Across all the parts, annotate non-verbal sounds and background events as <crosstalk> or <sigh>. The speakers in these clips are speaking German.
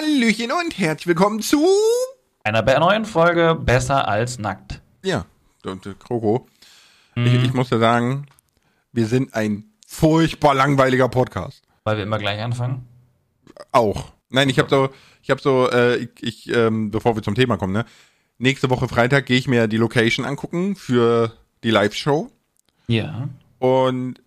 Hallöchen und herzlich willkommen zu einer neuen Folge Besser als nackt. Ja, und äh, Kroko. Mhm. Ich, ich muss ja sagen, wir sind ein furchtbar langweiliger Podcast. Weil wir immer gleich anfangen? Auch. Nein, ich habe so, ich habe so, äh, ich, ich ähm, bevor wir zum Thema kommen, ne? Nächste Woche Freitag gehe ich mir die Location angucken für die Live-Show. Ja. Und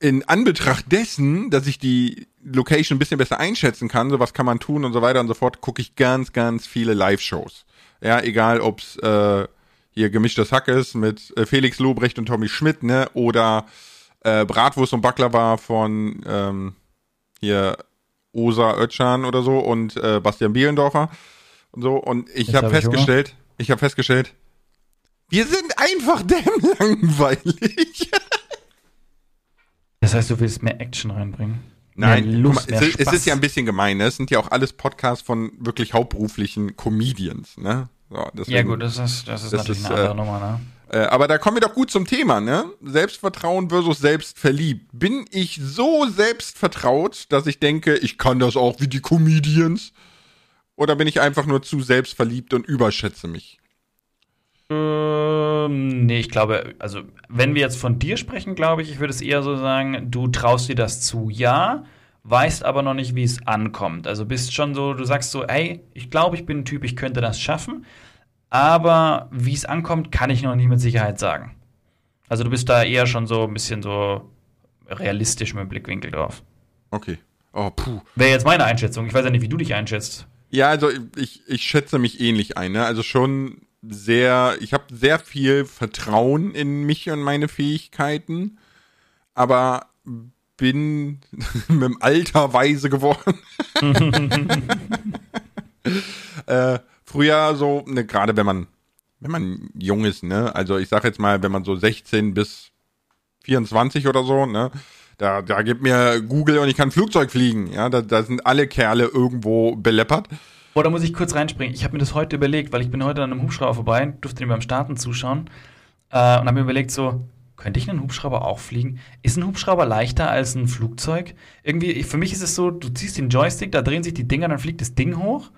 in Anbetracht dessen, dass ich die Location ein bisschen besser einschätzen kann, so was kann man tun und so weiter und so fort, gucke ich ganz, ganz viele Live-Shows. Ja, egal ob's äh, hier gemischtes Hack ist mit äh, Felix Lobrecht und Tommy Schmidt, ne, oder äh, Bratwurst und Baklava von ähm, hier Osa Ötschan oder so und äh, Bastian Bielendorfer und so. Und ich habe hab festgestellt, ich habe festgestellt, wir sind einfach <laughs> damn langweilig. das heißt, du willst mehr Action reinbringen? Nein, Lust, mal, es, es, ist ja ein bisschen gemein. Ne? Es sind ja auch alles Podcasts von wirklich hauptberuflichen Comedians. Ne? So, deswegen, ja gut, das ist, das ist das natürlich ist, eine andere äh, Nummer. Ne? Äh, aber da kommen wir doch gut zum Thema. Ne? Selbstvertrauen versus selbstverliebt. Bin ich so selbstvertraut, dass ich denke, ich kann das auch wie die Comedians? Oder bin ich einfach nur zu selbstverliebt und überschätze mich? Ähm, nee, ich glaube, also wenn wir jetzt von dir sprechen, glaube ich, ich würde es eher so sagen, du traust dir das zu, ja, weißt aber noch nicht, wie es ankommt. Also bist schon so, du sagst so, hey, ich glaube, ich bin ein Typ, ich könnte das schaffen, aber wie es ankommt, kann ich noch nicht mit Sicherheit sagen. Also du bist da eher schon so ein bisschen so realistisch mit dem Blickwinkel drauf. Okay. Oh, puh. Wäre jetzt meine Einschätzung. Ich weiß ja nicht, wie du dich einschätzt. Ja, also ich, ich schätze mich ähnlich ein. Ne? Also schon sehr, ich habe sehr viel Vertrauen in mich und meine Fähigkeiten, aber bin <laughs> mit dem Alter weise geworden. <laughs> äh, früher so, ne, gerade wenn man, wenn man jung ist, ne, also ich sag jetzt mal, wenn man so 16 bis 24 oder so, ne, da, da gibt mir Google und ich kann Flugzeug fliegen, ja, da, da sind alle Kerle irgendwo beleppert. Boah, da muss ich kurz reinspringen. Ich habe mir das heute überlegt, weil ich bin heute an einem Hubschrauber vorbei, durfte ihm beim Starten zuschauen äh, und habe mir überlegt, so, könnte ich einen Hubschrauber auch fliegen? Ist ein Hubschrauber leichter als ein Flugzeug? Irgendwie, für mich ist es so, du ziehst den Joystick, da drehen sich die Dinger, dann fliegt das Ding hoch.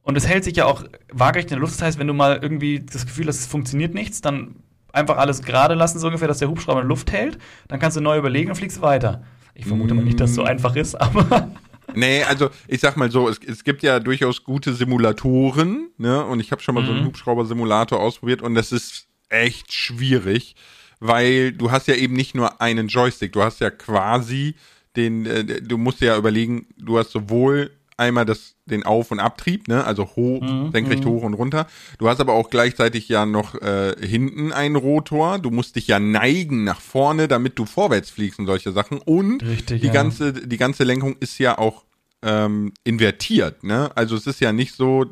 Und es hält sich ja auch waagerecht in der Luft. Das heißt, wenn du mal irgendwie das Gefühl hast, es funktioniert nichts, dann einfach alles gerade lassen, so ungefähr, dass der Hubschrauber in der Luft hält. Dann kannst du neu überlegen und fliegst weiter. Ich vermute mal nicht, dass es so mm. einfach ist, <laughs> aber. Nee, also ich sag mal so, es, es gibt ja durchaus gute Simulatoren, ne? Und ich habe schon mal mhm. so einen mhm. Hubschrauber-Simulator ausprobiert und das ist echt schwierig, weil du hast ja eben nicht nur einen Joystick, du hast ja quasi den, äh, du musst ja überlegen, du hast sowohl einmal das, den Auf- und Abtrieb, ne? also hoch, mhm. senkrecht mhm. hoch und runter. Du hast aber auch gleichzeitig ja noch äh, hinten einen Rotor. Du musst dich ja neigen nach vorne, damit du vorwärts fliegst und solche Sachen. Und Richtig, die ja. ganze, die ganze Lenkung ist ja auch ähm, invertiert. Ne? Also es ist ja nicht so.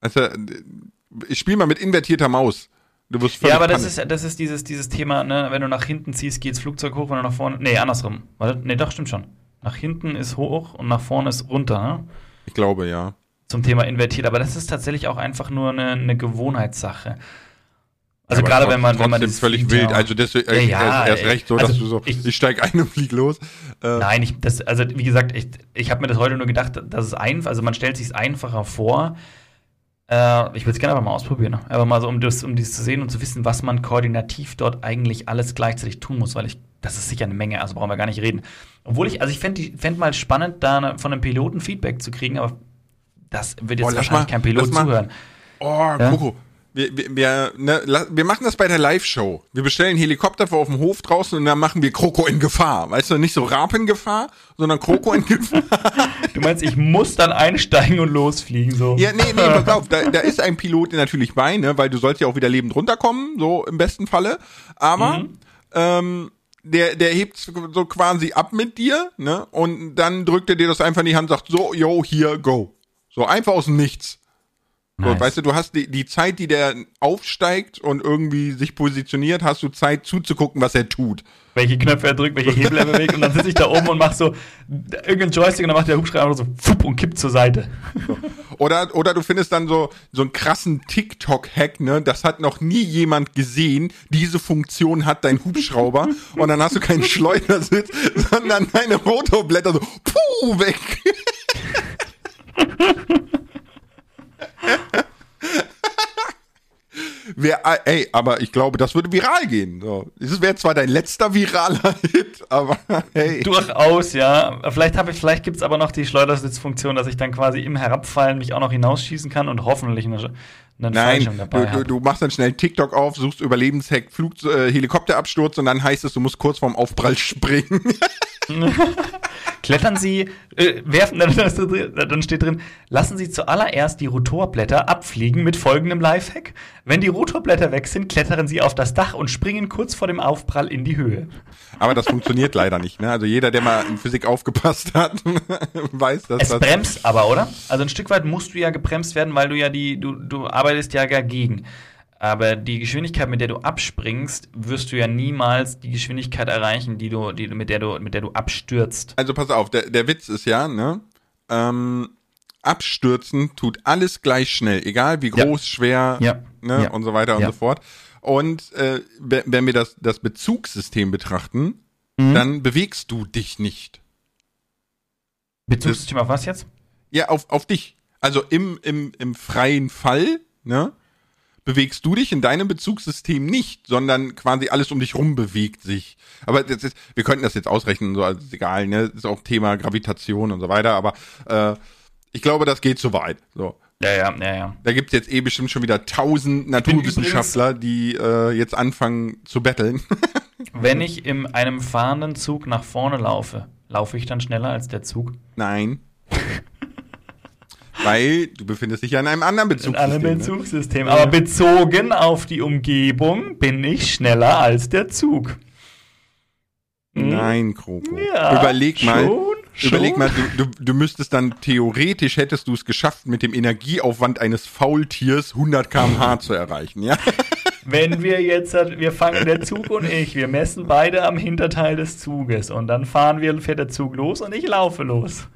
Also, ich spiele mal mit invertierter Maus. Du wirst ja, aber das ist, das ist dieses, dieses Thema, ne? wenn du nach hinten ziehst, geht's Flugzeug hoch, wenn du nach vorne. Nee, andersrum. Warte, nee, doch, stimmt schon. Nach hinten ist hoch und nach vorne ist runter. Ne? Ich glaube, ja. Zum Thema invertiert. Aber das ist tatsächlich auch einfach nur eine, eine Gewohnheitssache. Also ja, gerade wenn man wenn man das völlig wild, ja. also deswegen ja, ja, erst, erst recht so, also dass du so ich, ich steig ein und flieg los. Äh. Nein, ich das also wie gesagt, ich, ich habe mir das heute nur gedacht, dass es einfach, also man stellt sich einfacher vor. Äh, ich würde es gerne aber mal ausprobieren, ne? aber mal so um das um dies zu sehen und zu wissen, was man koordinativ dort eigentlich alles gleichzeitig tun muss, weil ich das ist sicher eine Menge, also brauchen wir gar nicht reden. Obwohl ich, also ich fände fänd mal spannend, da von einem Piloten Feedback zu kriegen, aber das wird jetzt oh, wahrscheinlich mal, kein Pilot zuhören. Oh, ja? Coco, wir, wir, wir, ne, wir machen das bei der Live-Show. Wir bestellen einen Helikopter vor auf dem Hof draußen und dann machen wir Kroko in Gefahr. Weißt du, nicht so Rap in Gefahr, sondern Kroko in Gefahr. <laughs> du meinst, ich muss dann einsteigen und losfliegen, so? Ja, nee, nee, pass auf, da, da ist ein Pilot natürlich bei, ne, weil du sollst ja auch wieder lebend runterkommen, so im besten Falle. Aber, mhm. ähm, der, der hebt so quasi ab mit dir, ne? Und dann drückt er dir das einfach in die Hand und sagt, so, yo, hier, go. So einfach aus dem Nichts. Nice. So, weißt du, du hast die, die Zeit, die der aufsteigt und irgendwie sich positioniert, hast du Zeit zuzugucken, was er tut. Welche Knöpfe er drückt, welche Hebel er bewegt und dann sitze ich da oben und mach so irgendeinen Joystick und dann macht der Hubschrauber so fupp und kippt zur Seite. <laughs> Oder, oder du findest dann so, so einen krassen TikTok-Hack, ne? Das hat noch nie jemand gesehen. Diese Funktion hat dein Hubschrauber <laughs> und dann hast du keinen Schleudersitz, sondern deine Rotorblätter so puh, weg. <laughs> Wär, äh, ey, aber ich glaube, das würde viral gehen. So. Das wäre zwar dein letzter viraler <laughs> Hit, aber hey. Durchaus, ja. Vielleicht ich, vielleicht gibt's aber noch die Schleudersitzfunktion, dass ich dann quasi im Herabfallen mich auch noch hinausschießen kann und hoffentlich eine, eine Nein, dabei du, du, du, machst dann schnell TikTok auf, suchst Überlebenshack, Flug, äh, Helikopterabsturz und dann heißt es, du musst kurz vorm Aufprall <laughs> springen. <laughs> Klettern Sie, äh, werfen, <laughs> dann, dann steht drin, lassen Sie zuallererst die Rotorblätter abfliegen mit folgendem Lifehack. Wenn die Rotorblätter weg sind, klettern Sie auf das Dach und springen kurz vor dem Aufprall in die Höhe. Aber das funktioniert <laughs> leider nicht. Ne? Also jeder, der mal in Physik aufgepasst hat, weiß, dass es das. Es bremst aber, oder? Also ein Stück weit musst du ja gebremst werden, weil du ja die, du, du arbeitest ja dagegen. Aber die Geschwindigkeit, mit der du abspringst, wirst du ja niemals die Geschwindigkeit erreichen, die du, die, mit, der du, mit der du abstürzt. Also pass auf, der, der Witz ist ja, ne? Ähm, abstürzen tut alles gleich schnell, egal wie groß, ja. schwer ja. Ne? Ja. und so weiter und so fort. Und äh, wenn wir das, das Bezugssystem betrachten, mhm. dann bewegst du dich nicht. Bezugssystem auf was jetzt? Ja, auf, auf dich. Also im, im, im freien Fall, ne? Bewegst du dich in deinem Bezugssystem nicht, sondern quasi alles um dich rum bewegt sich. Aber das ist, wir könnten das jetzt ausrechnen, so als egal, ne? Das ist auch Thema Gravitation und so weiter, aber äh, ich glaube, das geht zu weit. So. Ja, ja, ja, ja. Da gibt's jetzt eh bestimmt schon wieder tausend Naturwissenschaftler, die äh, jetzt anfangen zu betteln. <laughs> Wenn ich in einem fahrenden Zug nach vorne laufe, laufe ich dann schneller als der Zug? Nein. <laughs> Weil du befindest dich ja in einem anderen Bezugssystem. In einem ne? Bezugssystem. Ne? Aber bezogen auf die Umgebung bin ich schneller als der Zug. Hm? Nein, Kroko. Ja, überleg mal. Schon? Überleg mal, du, du, du müsstest dann theoretisch hättest du es geschafft, mit dem Energieaufwand eines Faultiers 100 km/h zu erreichen, ja? <laughs> Wenn wir jetzt, wir fangen der Zug und ich, wir messen beide am Hinterteil des Zuges und dann fahren wir, fährt der Zug los und ich laufe los.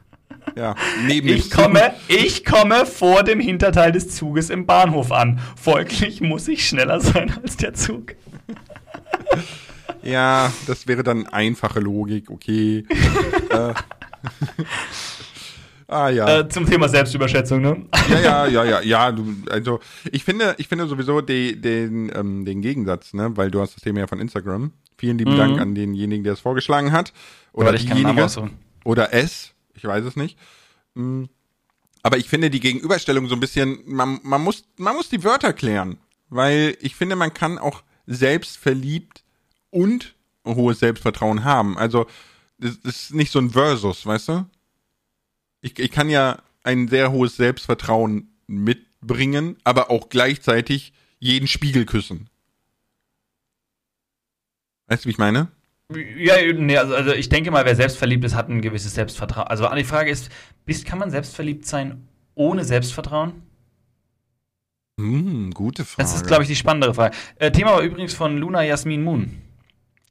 Ja, neben ich komme, ich komme vor dem Hinterteil des Zuges im Bahnhof an. Folglich muss ich schneller sein als der Zug. Ja, das wäre dann einfache Logik, okay. <laughs> äh. <laughs> Ah ja. Äh, zum Thema Selbstüberschätzung, ne? Ja, ja, <laughs> ja, ja, ja. Du, also ich finde, ich finde sowieso die, den, ähm, den Gegensatz, ne, weil du hast das Thema ja von Instagram. Vielen lieben mhm. Dank an denjenigen, der es vorgeschlagen hat. Oder diejenige. Oder es ich weiß es nicht. Hm. Aber ich finde die Gegenüberstellung so ein bisschen, man, man, muss, man muss die Wörter klären. Weil ich finde, man kann auch selbstverliebt und hohes Selbstvertrauen haben. Also, das ist nicht so ein Versus, weißt du? Ich, ich kann ja ein sehr hohes Selbstvertrauen mitbringen, aber auch gleichzeitig jeden Spiegel küssen. Weißt du, wie ich meine? Ja, nee, also, also ich denke mal, wer selbstverliebt ist, hat ein gewisses Selbstvertrauen. Also die Frage ist, bist, kann man selbstverliebt sein ohne Selbstvertrauen? Hm, gute Frage. Das ist, glaube ich, die spannendere Frage. Äh, Thema war übrigens von Luna Jasmin Moon.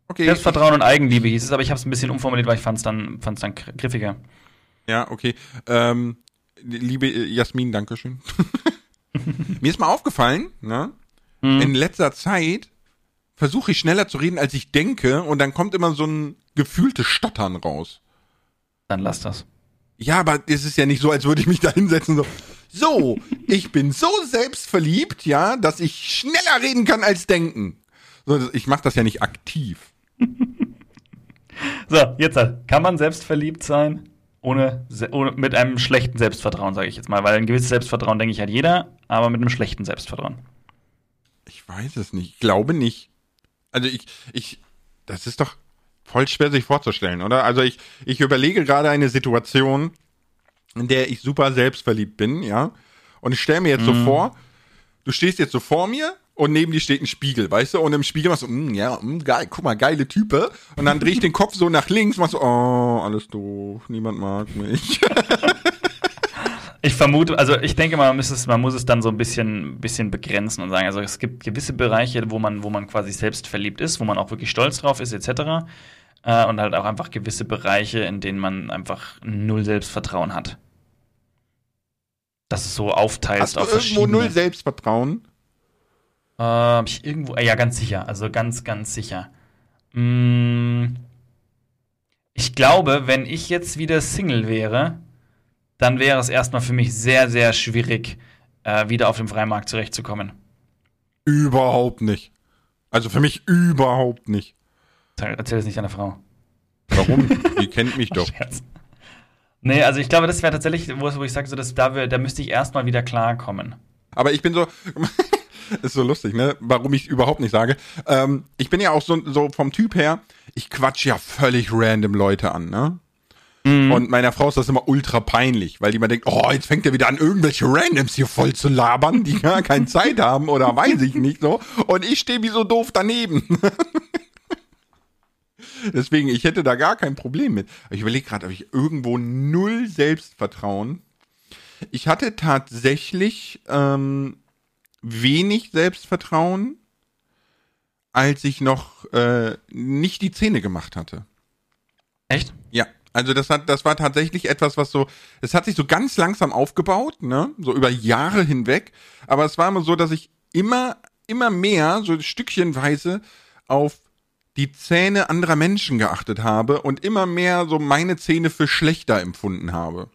Okay. Selbstvertrauen und Eigenliebe hieß es, aber ich habe es ein bisschen umformuliert, weil ich fand es dann, fand's dann griffiger. Ja, okay. Ähm, liebe Jasmin, Dankeschön. <laughs> Mir ist mal aufgefallen, ne? Hm. In letzter Zeit versuche ich schneller zu reden, als ich denke, und dann kommt immer so ein gefühltes Stottern raus. Dann lass das. Ja, aber es ist ja nicht so, als würde ich mich da hinsetzen so. So, ich bin so selbstverliebt, ja, dass ich schneller reden kann als denken. So, ich mache das ja nicht aktiv. <laughs> so, jetzt halt. kann man selbstverliebt sein ohne, ohne mit einem schlechten Selbstvertrauen, sage ich jetzt mal, weil ein gewisses Selbstvertrauen denke ich hat jeder, aber mit einem schlechten Selbstvertrauen. Ich weiß es nicht. Ich glaube nicht. Also ich, ich, das ist doch voll schwer sich vorzustellen, oder? Also ich, ich überlege gerade eine Situation, in der ich super selbstverliebt bin, ja. Und ich stelle mir jetzt mhm. so vor, du stehst jetzt so vor mir und neben dir steht ein Spiegel, weißt du? Und im Spiegel machst du, mm, ja, mm, geil, guck mal, geile Type. Und dann drehe ich den Kopf so nach links, machst du, oh, alles doof, niemand mag mich. <laughs> Ich vermute, also ich denke, man muss es, man muss es dann so ein bisschen, bisschen begrenzen und sagen, also es gibt gewisse Bereiche, wo man, wo man quasi selbst verliebt ist, wo man auch wirklich stolz drauf ist, etc. Äh, und halt auch einfach gewisse Bereiche, in denen man einfach null Selbstvertrauen hat. Dass es so aufteilt Hast du auf irgendwo null Selbstvertrauen? Äh, hab ich irgendwo, ja, ganz sicher, also ganz, ganz sicher. Mm, ich glaube, wenn ich jetzt wieder Single wäre, dann wäre es erstmal für mich sehr, sehr schwierig, äh, wieder auf dem Freimarkt zurechtzukommen. Überhaupt nicht. Also für mich überhaupt nicht. Erzähl es nicht deiner Frau. Warum? <laughs> Die kennt mich doch. Scherz. Nee, also ich glaube, das wäre tatsächlich, wo, ich sage, so, dass da, da müsste ich erstmal wieder klarkommen. Aber ich bin so, <laughs> ist so lustig, ne? Warum ich überhaupt nicht sage. Ähm, ich bin ja auch so, so vom Typ her, ich quatsch ja völlig random Leute an, ne? Mhm. Und meiner Frau ist das immer ultra peinlich, weil die immer denkt, oh, jetzt fängt er wieder an, irgendwelche Randoms hier voll zu labern, die gar keine <laughs> Zeit haben oder weiß ich nicht so. Und ich stehe wie so doof daneben. <laughs> Deswegen, ich hätte da gar kein Problem mit. Aber ich überlege gerade, ob ich irgendwo null Selbstvertrauen. Ich hatte tatsächlich ähm, wenig Selbstvertrauen, als ich noch äh, nicht die Zähne gemacht hatte. Echt? Also das hat, das war tatsächlich etwas, was so, es hat sich so ganz langsam aufgebaut, ne, so über Jahre hinweg. Aber es war immer so, dass ich immer, immer mehr so stückchenweise auf die Zähne anderer Menschen geachtet habe und immer mehr so meine Zähne für schlechter empfunden habe.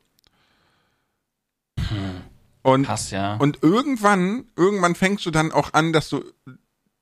Und, Krass, ja. und irgendwann, irgendwann fängst du dann auch an, dass du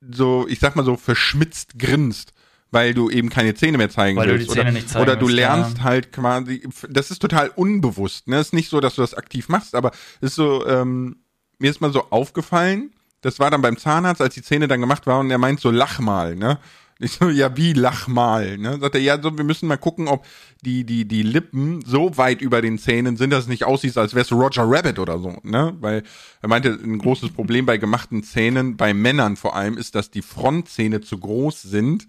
so, ich sag mal so, verschmitzt grinst, weil du eben keine Zähne mehr zeigen Weil du willst. die Zähne oder, nicht zeigen oder du lernst ja. halt quasi, das ist total unbewusst. Ne? Es ist nicht so, dass du das aktiv machst, aber ist so, ähm, mir ist mal so aufgefallen, das war dann beim Zahnarzt, als die Zähne dann gemacht waren und er meint so, lach mal, ne? <laughs> Ich so, ja, wie lach mal, ne? Sagt er, ja, so, wir müssen mal gucken, ob die, die, die Lippen so weit über den Zähnen sind, dass es nicht aussieht, als wärst du Roger Rabbit oder so, ne? Weil er meinte, ein großes Problem bei gemachten Zähnen, bei Männern vor allem, ist, dass die Frontzähne zu groß sind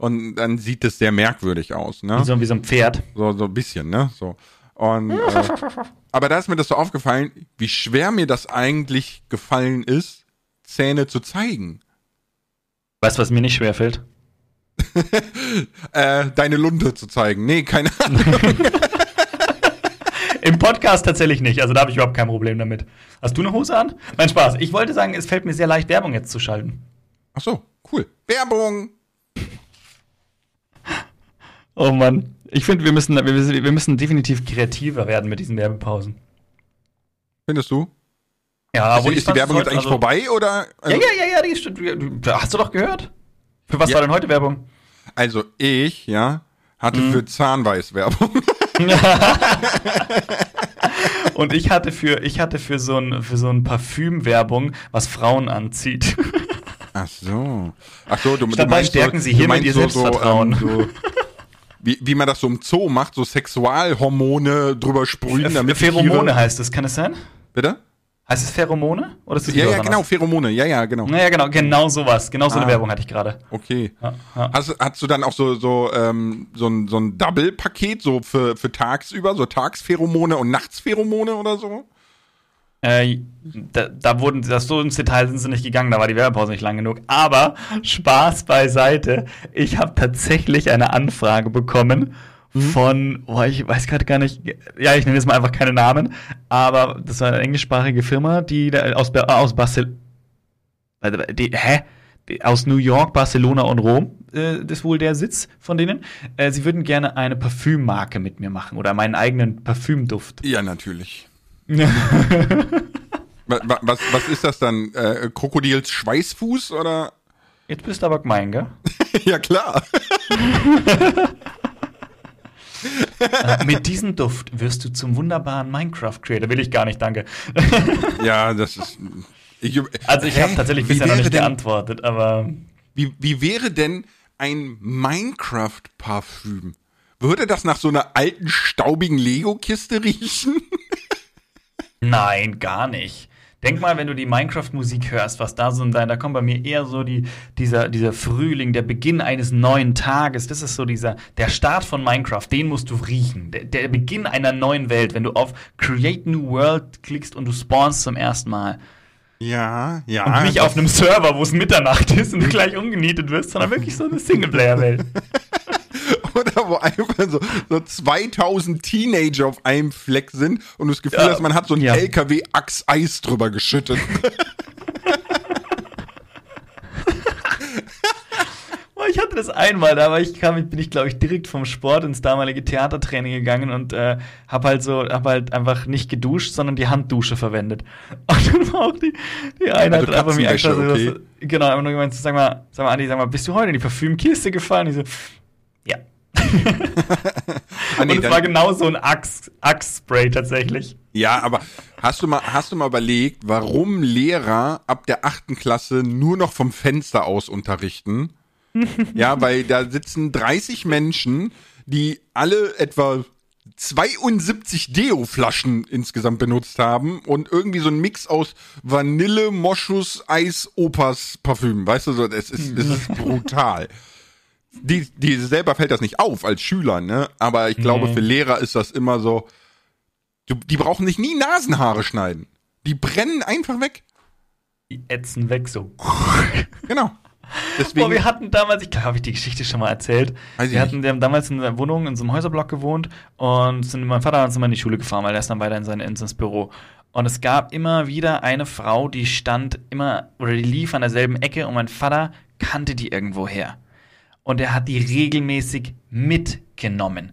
und dann sieht es sehr merkwürdig aus, ne? Wie so, wie so ein Pferd. So, so ein bisschen, ne? So. Und, äh, <laughs> aber da ist mir das so aufgefallen, wie schwer mir das eigentlich gefallen ist, Zähne zu zeigen. Weißt du, was mir nicht schwerfällt? <laughs> Äh, deine Lunte zu zeigen. Nee, keine Ahnung. <laughs> Im Podcast tatsächlich nicht, also da habe ich überhaupt kein Problem damit. Hast du eine Hose an? Mein Spaß. Ich wollte sagen, es fällt mir sehr leicht, Werbung jetzt zu schalten. Ach so, cool. Werbung. Oh Mann. Ich finde, wir müssen, wir, wir müssen definitiv kreativer werden mit diesen Werbepausen. Findest du? Ja, ist, ist die Werbung jetzt eigentlich vorbei oder? Ja, ja, ja, ja, die ist, hast du doch gehört? Für was Ja. war denn heute Werbung? Also ich, ja, hatte Mhm. für Zahnweiß Werbung. <laughs> <laughs> Und ich hatte für, ich hatte für so ein, für so ein Parfüm-Werbung, was Frauen anzieht. <laughs> Ach so. Ach so, du, du Dabei meinst stärken so, Sie du hiermit meinst Ihr so, Selbstvertrauen. So, ähm, so, wie, wie man das so im Zoo macht, so Sexualhormone drüber sprühen, damit Pheromone heißt es, kann es sein? Bitte? Heißt es Pheromone? Oder ist das Ja, ja, genau? Pheromone. Ja, ja, genau. Naja, genau, genau sowas. Genau so eine Ah. Werbung hatte ich gerade. Okay. Ja, ja. Hast, hast du dann auch so, so, ähm, so ein, so ein Double-Paket, so für, für tagsüber, so Tagspheromone und Nachtspheromone oder so? Äh, da, da wurden, das so ins Detail sind sie nicht gegangen, da war die Werbepause nicht lang genug. Aber Spaß beiseite. Ich habe tatsächlich eine Anfrage bekommen von, oh, ich weiß gerade gar nicht, ja, ich nenne jetzt mal einfach keine Namen, aber das war eine englischsprachige Firma, die aus, Ber- aus Barcelona, die, hä? Aus New York, Barcelona und Rom äh, ist wohl der Sitz von denen. Äh, sie würden gerne eine Parfümmarke mit mir machen oder meinen eigenen Parfümduft. Ja, natürlich. <laughs> Wa- wa- Was, was ist das dann? Äh, Krokodils Schweißfuß oder? Jetzt bist du aber gemein, gell? <laughs> ja, klar. Äh, mit diesem Duft wirst du zum wunderbaren Minecraft-Creator. Will ich gar nicht, danke. <laughs> Ja, das ist. Ich, Also ich habe tatsächlich bisher noch nicht denn- geantwortet, aber Wie, wie wäre denn ein Minecraft-Parfüm? Würde das nach so einer alten, staubigen Lego-Kiste riechen? Nein, gar nicht. Denk mal, wenn du die Minecraft-Musik hörst, was da so in dein, da kommt bei mir eher so die, dieser, dieser Frühling, der Beginn eines neuen Tages. Das ist so dieser, der Start von Minecraft, den musst du riechen. Der, der Beginn einer neuen Welt, wenn du auf Create New World klickst und du spawnst zum ersten Mal. Ja, ja. Und nicht auf einem Server, wo es Mitternacht ist und du gleich umgenietet wirst, sondern wirklich so eine <laughs> Singleplayer-Welt. <laughs> Oder wo einfach so, so 2000 Teenager auf einem Fleck sind und du das Gefühl Ja. hast, man hat so einen Ja. LKW-Achs Eis drüber geschüttet. <laughs> Ich hatte das einmal, da war ich, kam, bin ich, glaube ich, direkt vom Sport ins damalige Theatertraining gegangen und äh, habe halt so, habe halt einfach nicht geduscht, sondern die Handdusche verwendet. <laughs> Und dann war auch die, die eine also hat einfach mir extra so, okay. genau, einfach nur gemeint, sag mal, sag mal, Andi, sag mal, bist du heute in die Parfümkiste gefallen? Ich so. <laughs> ah, nee, und es war genau so ein Axe-Spray tatsächlich. Ja, aber hast du mal, hast du mal überlegt, warum Lehrer ab der achten Klasse nur noch vom Fenster aus unterrichten? ja, <laughs> weil da sitzen 30 Menschen, die alle etwa 72 Deo-Flaschen insgesamt benutzt haben und irgendwie so ein Mix aus Vanille, Moschus, Eis, Opas Parfüm. Weißt du, so, es ist, es ist brutal. Die, die selber fällt das nicht auf als Schüler, ne? Aber ich glaube, nee. für Lehrer ist das immer so, Du, die brauchen sich nie Nasenhaare schneiden. Die brennen einfach weg. Die ätzen weg so. <laughs> Genau. Deswegen, Boah, wir hatten damals, ich glaube, habe ich die Geschichte schon mal erzählt. Weiß wir hatten, wir haben damals in einer Wohnung in so einem Häuserblock gewohnt und sind, mein Vater hat uns immer in die Schule gefahren, weil er ist dann weiter in sein ins Büro. Und es gab immer wieder eine Frau, die stand immer oder die lief an derselben Ecke und mein Vater kannte die irgendwo her. Und er hat die regelmäßig mitgenommen.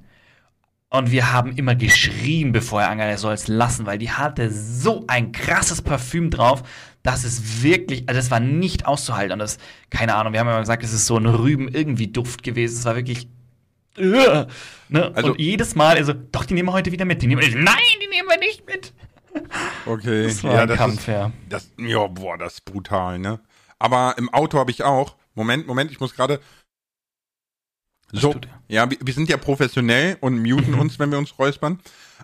Und wir haben immer geschrien, bevor er angeht, er soll es lassen, weil die hatte so ein krasses Parfüm drauf, dass es wirklich, also es war nicht auszuhalten. Und das, keine Ahnung, wir haben ja gesagt, es ist so ein Rüben-irgendwie-Duft gewesen. Es war wirklich. Uh, ne? Also, und jedes Mal, also, doch, die nehmen wir heute wieder mit. Die nehmen wir, nein, die nehmen wir nicht mit. Okay. Das war ja, ein das Kampf, ist, ja. Das, ja, boah, das ist brutal, ne? Aber im Auto habe ich auch. Moment, Moment, ich muss gerade. So, ja, wir, wir, sind ja professionell und muten mhm. uns, wenn wir uns räuspern.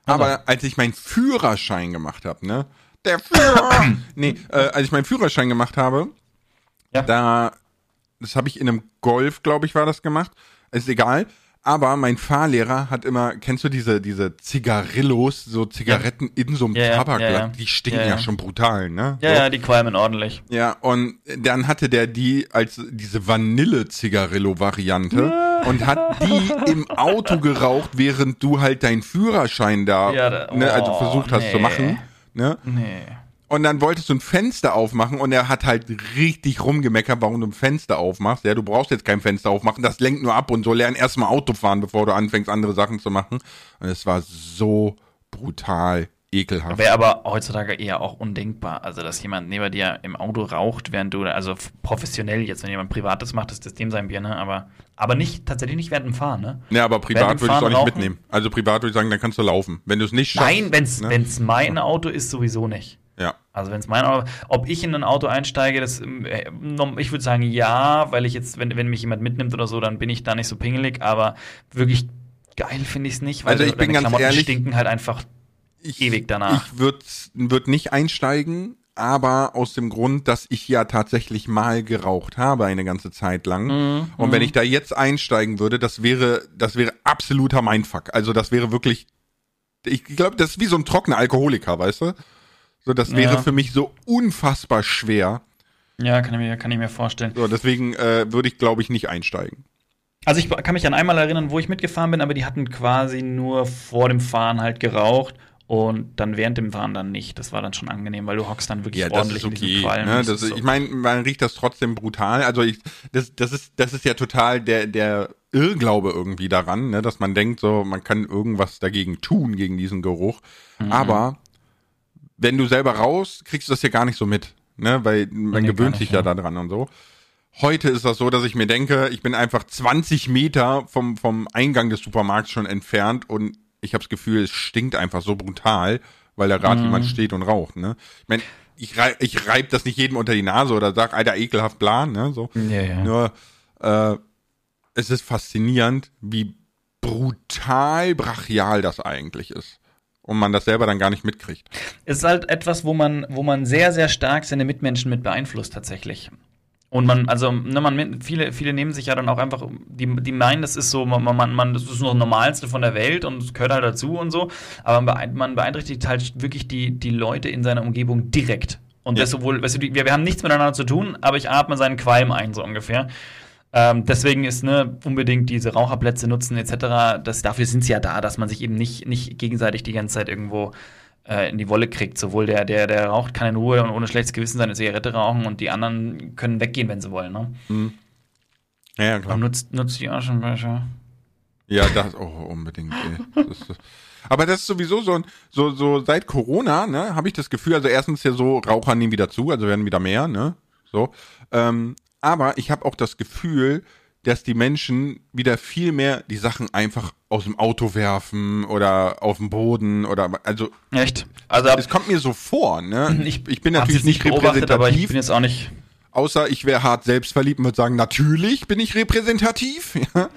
Aber also. als ich meinen Führerschein gemacht habe, ne? Der Führer! <clears throat> nee, äh, als ich meinen Führerschein gemacht habe, ja. da, das habe ich in einem Golf, glaube ich, war das gemacht. Ist egal. Aber mein Fahrlehrer hat immer, kennst du diese, diese Zigarillos, so Zigaretten ja. in so einem ja, Tabakblatt, ja, die stinken ja, schon brutal, ne? Ja, so. ja, die qualmen ordentlich. Ja, und dann hatte der die als diese Vanille-Zigarillo-Variante und hat die im Auto geraucht, während du halt deinen Führerschein da, da oh, ne, also versucht hast nee. zu machen, ne? Nee. Und dann wolltest du ein Fenster aufmachen und er hat halt richtig rumgemeckert, warum du ein Fenster aufmachst. Ja, du brauchst jetzt kein Fenster aufmachen, das lenkt nur ab und so lern erstmal Auto fahren, bevor du anfängst, andere Sachen zu machen. Und es war so brutal ekelhaft. Wäre aber heutzutage eher auch undenkbar. Also, dass jemand neben dir im Auto raucht, während du, also professionell jetzt, wenn jemand Privates macht, ist das dem sein Bier, ne? Aber, aber nicht, tatsächlich nicht während dem Fahren, ne? Ja, aber privat würde ich es auch nicht rauchen? mitnehmen. Also privat würde ich sagen, dann kannst du laufen. Wenn du es nicht schaffst. Nein, wenn es ne? mein Auto ist, sowieso nicht. Ja. Also wenn es mein Auto, ob ich in ein Auto einsteige, das, äh, ich würde sagen ja, weil ich jetzt, wenn, wenn mich jemand mitnimmt oder so, dann bin ich da nicht so pingelig, aber wirklich geil finde ich es nicht, weil also ich bin ganz Klamotten ehrlich, stinken halt einfach ich, ewig danach. Ich würde würd nicht einsteigen, aber aus dem Grund, dass ich ja tatsächlich mal geraucht habe eine ganze Zeit lang. Mm, und wenn mhm. ich da jetzt einsteigen würde, das wäre, das wäre absoluter Mindfuck. Also das wäre wirklich, ich glaube, das ist wie so ein trockener Alkoholiker, weißt du? So, das wäre ja. für mich so unfassbar schwer. Ja, kann ich mir, kann ich mir vorstellen. So, deswegen äh, würde ich, glaube ich, nicht einsteigen. Also ich kann mich an einmal erinnern, wo ich mitgefahren bin, aber die hatten quasi nur vor dem Fahren halt geraucht und dann während dem dann nicht. Das war dann schon angenehm, weil du hockst dann wirklich ja, ordentlich okay, in diesem Qualm. Ne? Das, so. Ich meine, man riecht das trotzdem brutal. Also ich, das, das ist, das ist ja total der, der Irrglaube irgendwie daran, ne? dass man denkt, so man kann irgendwas dagegen tun gegen diesen Geruch. Mhm. Aber wenn du selber raus, kriegst du das ja gar nicht so mit, ne? Weil man nee, gewöhnt sich ja, ja daran und so. Heute ist das so, dass ich mir denke, ich bin einfach 20 Meter vom, vom Eingang des Supermarkts schon entfernt und ich habe das Gefühl, es stinkt einfach so brutal, weil da gerade mhm. jemand steht und raucht. Ne? Ich meine, ich, reib, ich reib das nicht jedem unter die Nase oder sag, alter, ekelhaft plan, ne? So. Ja, ja. Nur äh, es ist faszinierend, wie brutal brachial das eigentlich ist und man das selber dann gar nicht mitkriegt. Es ist halt etwas, wo man, wo man sehr, sehr stark seine Mitmenschen mit beeinflusst tatsächlich. Und man, also, ne, man, viele, viele nehmen sich ja dann auch einfach, die, die meinen, das ist so, man, man, man, das ist nur das Normalste von der Welt und gehört halt dazu und so. Aber man beeinträchtigt halt wirklich die, die Leute in seiner Umgebung direkt. Und ja. das sowohl, weißt du, wir, wir haben nichts miteinander zu tun, aber ich atme seinen Qualm ein, so ungefähr. Ähm, deswegen ist ne, unbedingt diese Raucherplätze nutzen etc. Das, dafür sind sie ja da, dass man sich eben nicht, nicht gegenseitig die ganze Zeit irgendwo äh, in die Wolle kriegt. Sowohl der, der, der raucht, kann in Ruhe und ohne schlechtes Gewissen seine Zigarette rauchen und die anderen können weggehen, wenn sie wollen. Ne? Mhm. Ja, ja klar. Und nutzt, nutzt die Aschenbecher. Ja, das, oh, unbedingt. Das aber das ist sowieso so, so, so seit Corona, ne, habe ich das Gefühl, also erstens ja so, Raucher nehmen wieder zu, also werden wieder mehr, ne, so. Ähm, aber ich habe auch das Gefühl, dass die Menschen wieder viel mehr die Sachen einfach aus dem Auto werfen oder auf den Boden oder also echt. Also es kommt mir so vor, ne? Ich, ich bin natürlich nicht repräsentativ, aber ich bin jetzt auch nicht. Außer ich wäre hart selbstverliebt und würde sagen, natürlich bin ich repräsentativ. <laughs> Ja.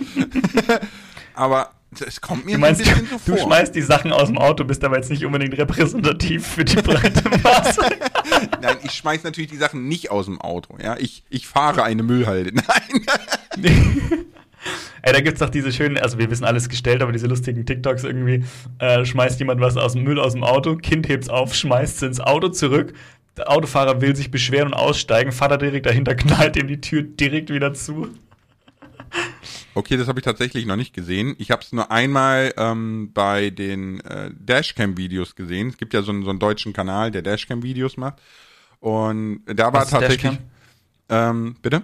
aber es kommt mir du meinst, ein bisschen so vor. Du schmeißt die Sachen aus dem Auto, bist aber jetzt nicht unbedingt repräsentativ für die breite Masse. <laughs> <laughs> Nein, ich schmeiß natürlich die Sachen nicht aus dem Auto. Ja, ich, ich fahre eine Müllhalde. <laughs> Nein. <laughs> Ey, da gibt's doch diese schönen, also wir wissen alles gestellt, aber diese lustigen TikToks irgendwie, äh, schmeißt jemand was aus dem Müll aus dem Auto, Kind hebt's auf, schmeißt ins Auto zurück, der Autofahrer will sich beschweren und aussteigen, Vater direkt dahinter knallt ihm die Tür direkt wieder zu. Okay, das habe ich tatsächlich noch nicht gesehen. Ich habe es nur einmal ähm, bei den äh, Dashcam-Videos gesehen. Es gibt ja so einen, so einen deutschen Kanal, der Dashcam-Videos macht. Und da war tatsächlich. Ähm, bitte?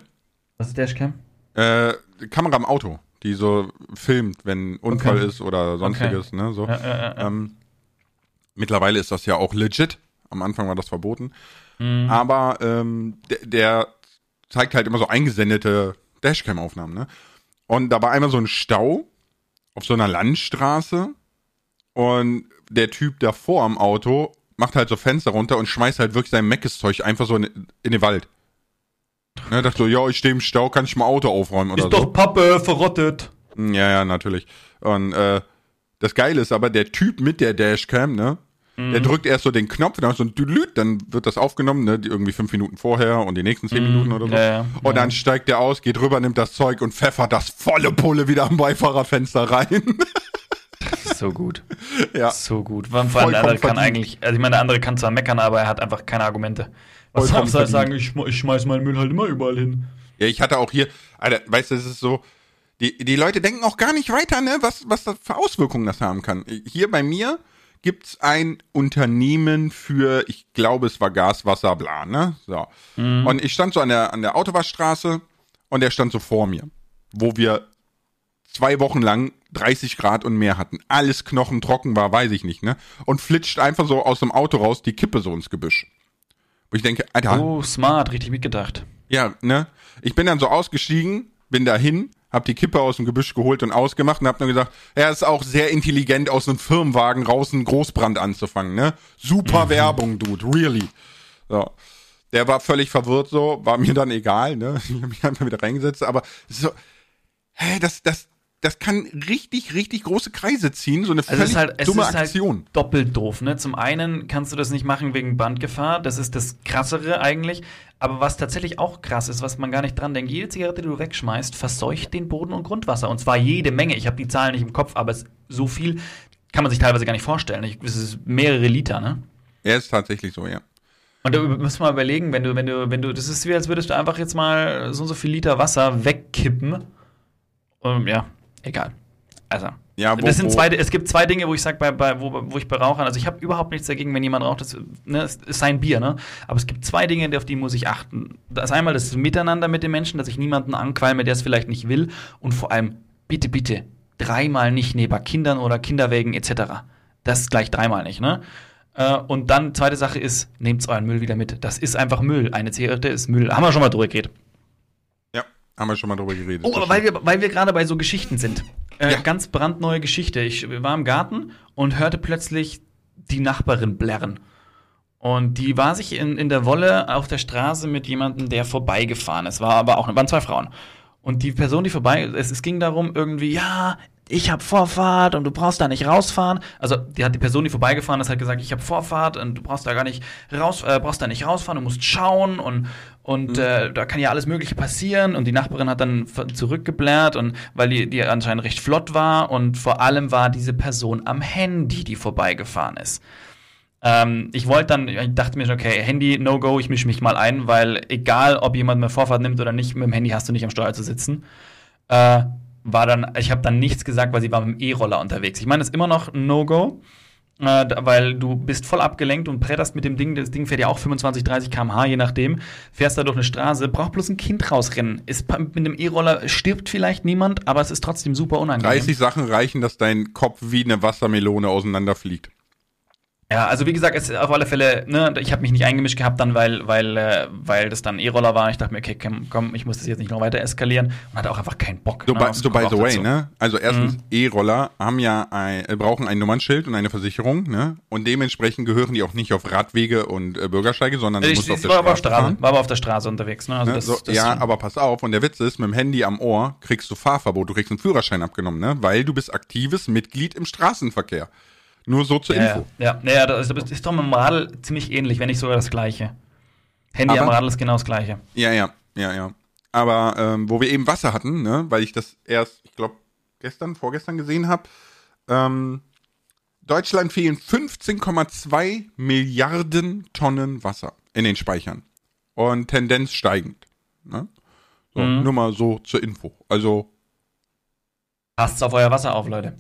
Was ist Dashcam? Äh, Kamera im Auto, die so filmt, wenn Unfall okay. ist oder sonstiges. Okay. Ne, so. Ja, ja, ja, ähm, mittlerweile ist das ja auch legit. Am Anfang war das verboten. Mhm. Aber ähm, der, der zeigt halt immer so eingesendete Dashcam-Aufnahmen. Ne? Und da war einmal so ein Stau auf so einer Landstraße und der Typ davor am Auto macht halt so Fenster runter und schmeißt halt wirklich sein Meckes-Zeug einfach so in, in, den Wald. Ne, dachte so, ja, ich stehe im Stau, kann ich mal Auto aufräumen oder ist so. Ist doch Pappe, verrottet. Ja, ja, natürlich. Und äh, das Geile ist aber, der Typ mit der Dashcam, ne, der mhm. drückt erst so den Knopf, dann so ein Dülüt, dann wird das aufgenommen, ne, irgendwie fünf Minuten vorher und die nächsten zehn mm, Minuten oder so. Ja, ja, und dann steigt der aus, geht rüber, nimmt das Zeug und pfeffert das volle Pulle wieder am Beifahrerfenster rein. so gut. <laughs> Ja. So gut. Vor allem der andere kann eigentlich, also ich meine, der andere kann zwar meckern, aber er hat einfach keine Argumente. Was soll er sagen, ich, ich schmeiß meinen Müll halt immer überall hin. Ja, ich hatte auch hier, Alter, weißt du, es ist so, die, die Leute denken auch gar nicht weiter, ne, was, was das für Auswirkungen das haben kann. Hier bei mir, gibt's ein Unternehmen für, ich glaube, es war Gas, Wasser, bla, ne? So. Mhm. Und ich stand so an der, an der Autowaschstraße und der stand so vor mir, wo wir zwei Wochen lang 30 Grad und mehr hatten. Alles knochentrocken war, weiß ich nicht, ne? Und flitscht einfach so aus dem Auto raus die Kippe so ins Gebüsch. Wo ich denke, Alter. Oh, smart, richtig mitgedacht. Ja, ne? Ich bin dann so ausgestiegen, bin dahin, hab die Kippe aus dem Gebüsch geholt und ausgemacht und hab nur gesagt, er ist auch sehr intelligent, aus einem Firmenwagen raus einen Großbrand anzufangen, ne? Super mhm. Werbung, Dude, really. So. Der war völlig verwirrt so, war mir dann egal, ne? <laughs> Ich hab mich einfach wieder reingesetzt, aber so, hä, das, das, das kann richtig, richtig große Kreise ziehen, so eine also völlig halt, dumme halt Aktion. Halt doppelt doof, ne? Zum einen kannst du das nicht machen wegen Bandgefahr, das ist das krassere eigentlich, aber was tatsächlich auch krass ist, was man gar nicht dran denkt, jede Zigarette, die du wegschmeißt, verseucht den Boden und Grundwasser und zwar jede Menge. Ich habe die Zahlen nicht im Kopf, aber es, so viel kann man sich teilweise gar nicht vorstellen. Es ist mehrere Liter, ne? Ja, ist tatsächlich so, ja. Und du musst mal überlegen, wenn du, wenn du, wenn du, das ist wie, als würdest du einfach jetzt mal so und so viel Liter Wasser wegkippen. Und ja, egal. Also. Ja, wo, das sind zwei, es gibt zwei Dinge, wo ich sage, bei, bei, wo, wo ich bei Rauchern, also ich habe überhaupt nichts dagegen, wenn jemand raucht, das ne, ist sein Bier, ne? Aber es gibt zwei Dinge, auf die muss ich achten. Das ist einmal das Miteinander mit den Menschen, dass ich niemanden anqualme, der es vielleicht nicht will. Und vor allem, bitte, bitte, dreimal nicht neben Kindern oder Kinderwägen etc. Das ist gleich dreimal nicht, ne? Äh, und dann, zweite Sache ist, nehmt euren Müll wieder mit. Das ist einfach Müll. Eine Zigarette ist Müll. Haben wir schon mal drüber geredet. Haben wir schon mal drüber geredet. Oh, aber weil wir, weil wir gerade bei so Geschichten sind. Äh, ja. Ganz brandneue Geschichte. Ich war im Garten und hörte plötzlich die Nachbarin blärren. Und die war sich in, in der Wolle auf der Straße mit jemandem, der vorbeigefahren ist. War aber auch, waren zwei Frauen. Und die Person, die vorbei, es, es ging darum irgendwie, ja, ich habe Vorfahrt und du brauchst da nicht rausfahren. Also die hat die Person, die vorbeigefahren ist, hat gesagt, ich habe Vorfahrt und du brauchst da gar nicht raus, äh, brauchst da nicht rausfahren, du musst schauen und und mhm. äh, da kann ja alles Mögliche passieren. Und die Nachbarin hat dann zurückgeblärt und weil die, die anscheinend recht flott war und vor allem war diese Person am Handy, die vorbeigefahren ist. Ähm, ich wollte dann, ich dachte mir schon, okay, Handy, no go, ich mische mich mal ein, weil egal, ob jemand mehr Vorfahrt nimmt oder nicht, mit dem Handy hast du nicht am Steuer zu sitzen. Äh, war dann, ich habe dann nichts gesagt, weil sie war mit dem E-Roller unterwegs. Ich meine, das ist immer noch ein No-Go. äh, weil du bist voll abgelenkt und bretterst mit dem Ding. Das Ding fährt ja auch 25, 30 km/h, je nachdem. Fährst da durch eine Straße, braucht bloß ein Kind rausrennen. Ist, mit einem E-Roller stirbt vielleicht niemand, aber es ist trotzdem super unangenehm. 30 Sachen reichen, dass dein Kopf wie eine Wassermelone auseinanderfliegt. Ja, also wie gesagt, es ist auf alle Fälle, ne, ich habe mich nicht eingemischt gehabt dann, weil, weil, äh, weil das dann E-Roller war. Ich dachte mir, okay, komm, ich muss das jetzt nicht noch weiter eskalieren und hatte auch einfach keinen Bock. So, ne, by, so by the way, dazu. ne? Also erstens, mhm. E-Roller haben ja ein, äh, brauchen ein Nummernschild und eine Versicherung, ne? Und dementsprechend gehören die auch nicht auf Radwege und äh, Bürgersteige, sondern du ich, musst ich, auf der war Straße. Aber fahren. War aber auf der Straße unterwegs, ne? Also ne? Das, so, das ja, aber pass auf, und der Witz ist, mit dem Handy am Ohr kriegst du Fahrverbot, du kriegst einen Führerschein abgenommen, ne? Weil du bist aktives Mitglied im Straßenverkehr. Nur so zur Info. Ja, ja, ja das ist doch mit dem Radl ziemlich ähnlich, wenn nicht sogar das gleiche. Handy Aber, am Radl ist genau das gleiche. Ja, ja, ja, ja. Aber ähm, wo wir eben Wasser hatten, ne, weil ich das erst, ich glaube, gestern, vorgestern gesehen habe, ähm, Deutschland fehlen 15,2 Milliarden Tonnen Wasser in den Speichern. Und Tendenz steigend. Ne? So, mhm. Nur mal so zur Info. Also. Passt auf euer Wasser auf, Leute.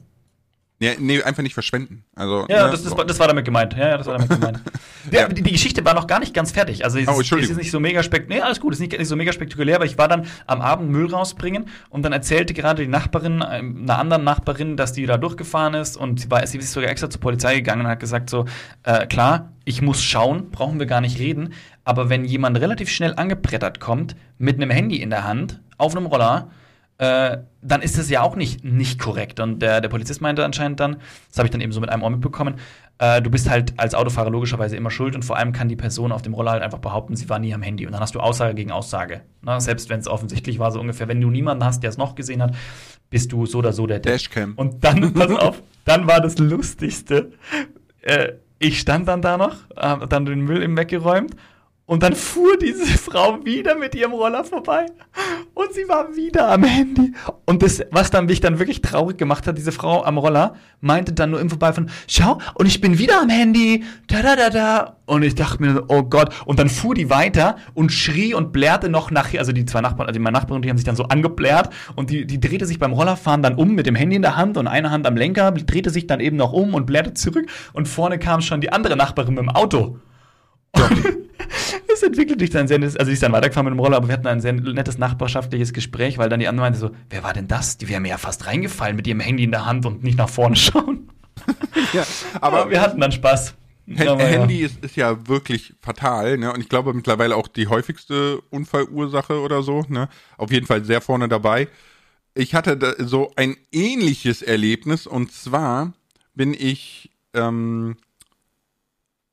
Ja, nee, einfach nicht verschwenden. Also, ja, ne, das, das, das, war damit gemeint. Ja, das war damit gemeint. <laughs> ja. die, die, Geschichte war noch gar nicht ganz fertig. Also es, oh, ist, es ist nicht so mega spektakulär. Nee, alles gut, es ist nicht, nicht, so mega spektakulär, aber ich war dann am Abend Müll rausbringen und dann erzählte gerade die Nachbarin, ähm, einer anderen Nachbarin, dass die da durchgefahren ist und sie, war, sie ist sogar extra zur Polizei gegangen und hat gesagt so, äh, klar, ich muss schauen, brauchen wir gar nicht reden, aber wenn jemand relativ schnell angebrettert kommt, mit einem Handy in der Hand, auf einem Roller, äh, dann ist das ja auch nicht, nicht korrekt. Und der, der Polizist meinte anscheinend dann, das habe ich dann eben so mit einem Ohr mitbekommen, äh, du bist halt als Autofahrer logischerweise immer schuld und vor allem kann die Person auf dem Roller halt einfach behaupten, sie war nie am Handy. Und dann hast du Aussage gegen Aussage. Ne? Selbst wenn es offensichtlich war, so ungefähr. Wenn du niemanden hast, der es noch gesehen hat, bist du so oder so der Dashcam. Und dann, <laughs> pass auf, dann war das Lustigste. Äh, ich stand dann da noch, äh, dann den Müll im weggeräumt und dann fuhr diese Frau wieder mit ihrem Roller vorbei und sie war wieder am Handy. Und das, was dann mich dann wirklich traurig gemacht hat, diese Frau am Roller, meinte dann nur im Vorbeifahren, schau, und ich bin wieder am Handy, da da da da. Und ich dachte mir, oh Gott. Und dann fuhr die weiter und schrie und blärte noch nach, also die zwei Nachbarn, also meine Nachbarin, die haben sich dann so angeblärt und die, die drehte sich beim Rollerfahren dann um mit dem Handy in der Hand und eine Hand am Lenker, drehte sich dann eben noch um und blärte zurück und vorne kam schon die andere Nachbarin mit dem Auto. <laughs> es entwickelt sich dann sehr, also ich ist dann weitergefahren mit dem Roller, aber wir hatten ein sehr nettes nachbarschaftliches Gespräch, weil dann die andere meinte so, wer war denn das? Die wäre mir ja fast reingefallen mit ihrem Handy in der Hand und nicht nach vorne schauen. ja, aber, aber wir hatten dann Spaß. H Handy ja. Ist, ist ja wirklich fatal, ne? Und ich glaube mittlerweile auch die häufigste Unfallursache oder so, ne? Auf jeden Fall sehr vorne dabei. Ich hatte so ein ähnliches Erlebnis und zwar bin ich ähm,